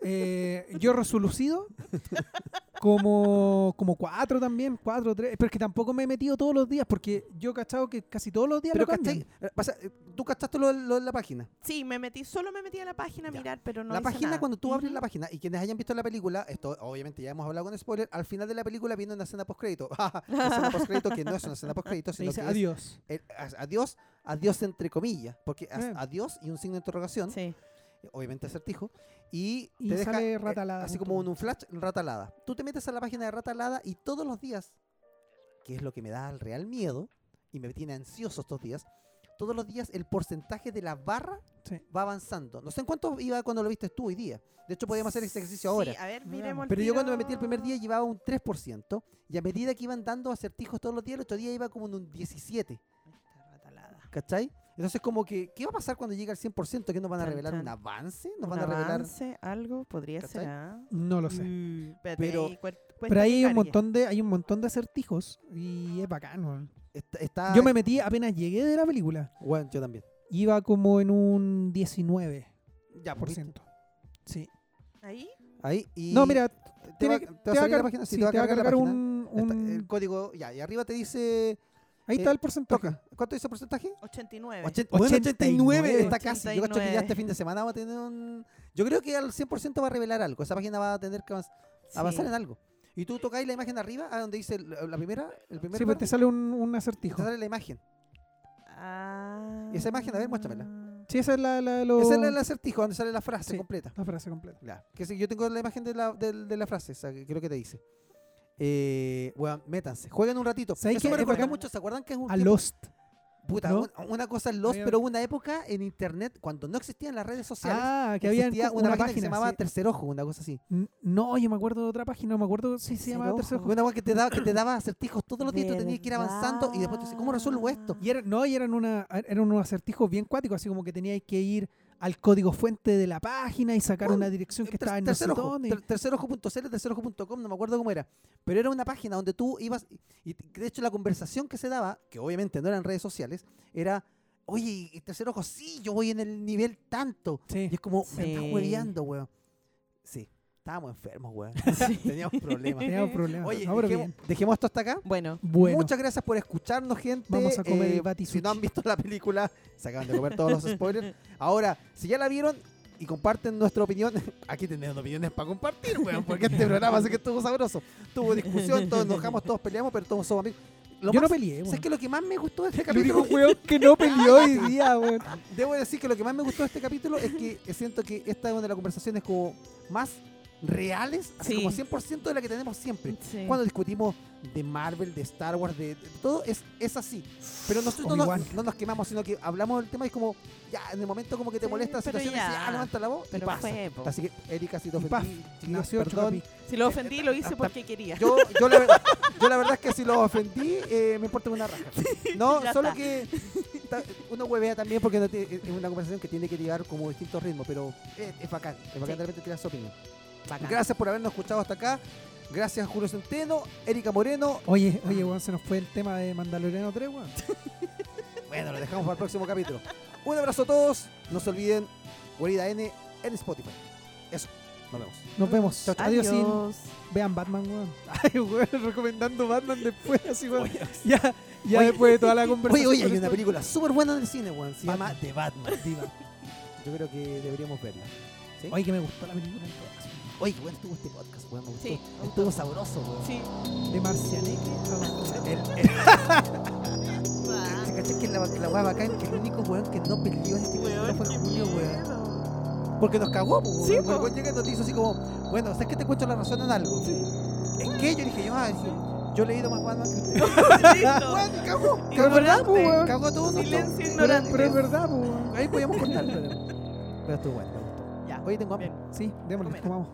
Eh, yo resolucido como, como cuatro también, cuatro, tres. Pero es que tampoco me he metido todos los días porque yo he cachado que casi todos los días Pero lo cambian. ¿cachai? Eh, pasa, eh, tú cachaste lo, lo de la página. Sí, me metí, solo me metí a la página a Ya. mirar, pero no la hice página, nada. cuando tú abres la página, y quienes hayan visto la película, esto obviamente ya hemos hablado con spoiler, al final de la película viene una escena postcrédito. una escena postcrédito que no es una escena postcrédito, sino dice que es adiós. A- adiós, adiós entre comillas, porque Eh. adiós y un signo de interrogación, Sí. obviamente acertijo, y, Y te deja sale eh, ratalada así como com. en un flash, ratalada. Tú te metes a la página de ratalada y todos los días, que es lo que me da el real miedo y me tiene ansioso estos días, todos los días el porcentaje de la barra Sí. va avanzando. No sé en cuánto iba cuando lo viste tú hoy día. De hecho, podíamos hacer ese ejercicio ahora. Sí, a ver, miremos Pero yo cuando me metí el primer día llevaba un 3%, y a medida que iban dando acertijos todos los días, el otro día iba como en un 17%. ¿Cachai? Entonces, como que, ¿qué va a pasar cuando llegue al 100%? ¿Que nos van a revelar chan. un avance? ¿Nos ¿Un van a revelar? avance? ¿Algo? ¿Podría ¿Cachai? ser? ah? No lo sé. Mm, Pero- ahí, Pero ahí hay un montón de, hay un montón de acertijos y es bacán, weón. Está, está- Yo me metí apenas llegué de la película. Bueno, yo también. Iba como en un 19%. Ya, pues, ¿viste? Sí. Ahí, Ahí y No, mira, te te va a te va a salir la página, sí, sí, te va a cargar, la página. un, Está un- el código, ya, y arriba te dice Ahí eh, está el porcentaje. toca. ¿Cuánto dice el porcentaje? 89. Ochen- bueno, 89, está 89. casi. Yo creo que ya este fin de semana va a tener un. Yo creo que al 100% va a revelar algo. Esa página va a tener que avanz- avanzar Sí. en algo. Y tú tocáis la imagen arriba, a donde dice la primera, el primer Sí, pues te sale un, un te acertijo. sale la imagen. Ah. ¿Y esa imagen? A ver, muéstramela. Sí, esa es la, la, lo- Ese es el acertijo, donde sale la frase Sí. completa. la frase completa. Ya. Que yo tengo la imagen de la, del- de la frase, esa, que creo que te dice. Eh, métanse, jueguen un ratito. ¿Sabes Eso me bacán. mucho, ¿se acuerdan que es un A tiempo- Lost. Puta, una cosa es Lost, Había- pero hubo una época en internet cuando no existían las redes sociales. Ah, que había una, una, página, que se página. llamaba sí. Tercer Ojo, una cosa así. No, yo me acuerdo de otra página, no me acuerdo si se llamaba Tercer Ojo. Una que te daba, que te daba acertijos todos los días, tú tenías que ir avanzando y después tú dices, ¿cómo resuelvo esto? Y era, no, y eran, una, eran unos acertijos bien cuáticos, así como que teníais que ir al código fuente de la página y sacar Bueno, una dirección que Ter- estaba en no sé tercer ojo, dónde. ter- tercerojo.cl, tercerojo.com, no me acuerdo cómo era. Pero era una página donde tú ibas, y de hecho la conversación que se daba, que obviamente no eran redes sociales, era, oye, y tercer ojo, sí, yo voy en el nivel tanto. Sí. Y es como, me estás hueveando, weón. Sí, estábamos enfermos, weón. Teníamos problemas. Teníamos problemas. Oye, no, dejemos, bien. dejemos esto hasta acá. Bueno, Bueno, Muchas gracias por escucharnos, gente. Vamos a comer Eh. Si no han visto la película, se acaban de comer todos los spoilers. Ahora, si ya la vieron y comparten nuestra opinión, aquí tenemos opiniones para compartir, weón, porque este programa sé que estuvo sabroso. Tuvo discusión, todos nos enojamos, todos peleamos, pero todos somos amigos. Lo yo no peleé, ¿Sabes weón. que lo que más me gustó de este El único capítulo? weón que no peleó hoy día, weón. Debo decir que lo que más me gustó de este capítulo es que siento que esta es una de las conversaciones como más reales, así Sí. como 100% de la que tenemos siempre. sí. Cuando discutimos de Marvel, de Star Wars, de, de todo, es, es así. Pero nosotros no no nos quemamos, sino que hablamos del tema y es como, ya, en el momento como que te Sí, molesta la situación, ya. dices, ah, levanta la voz y Pero pasa. fue. Así que, Erika, si te Y paf, ofendí, perdón. Si lo ofendí, lo hice porque quería. Yo, yo, la, ver- yo la verdad es que si los ofendí, eh, me importa una raja. No, solo está. que uno huevea también porque es una conversación que tiene que llevar como distintos ritmos, pero es, es bacán, es bacán Sí. de repente tirar su opinión. Bacán. Gracias por habernos escuchado hasta acá. Gracias Julio Centeno, Erika Moreno. Oye, oye, weón, se nos fue el tema de Mandaloriano 3, weón. Bueno, lo dejamos para el próximo capítulo. Un abrazo a todos. No se olviden, Guarida N en Spotify. Eso, nos vemos. Nos vemos. Chao, chao. Adiós. Vean Batman, weón. Ay, weón, recomendando Batman después, así, weón. Ya, ya Oye. después de toda la Oye, conversación. oye, con hay una película súper buena en el cine, weón. Se llama Batman. The Batman. Yo creo que deberíamos verla. ¿Sí? Oye, que me gustó la película. Oye, qué bueno estuvo este podcast, weón. Me gustó. Sí, Estuvo sabroso, weón. Sí. De Marcianeque a Batman. El, el, ¿Se cachai que la, la weá bacán? Que el único weón que no peleó en este capítulo fue Julio, weón. Porque nos cagó, po, Sí, weón. weón llega y nos así como, bueno, ¿sabes que te encuentro la razón en algo? ¿En qué? Yo dije, yo, ah, yo he leído más Batman que usted. Weón, cagó. Pero es verdad, weón. Cagó todo Silencio ignorante. pero es verdad, weón. Ahí podíamos cortar, pero, pero estuvo bueno, me gustó. Ya. Hoy tengo hambre. Sí, démosle, comamos.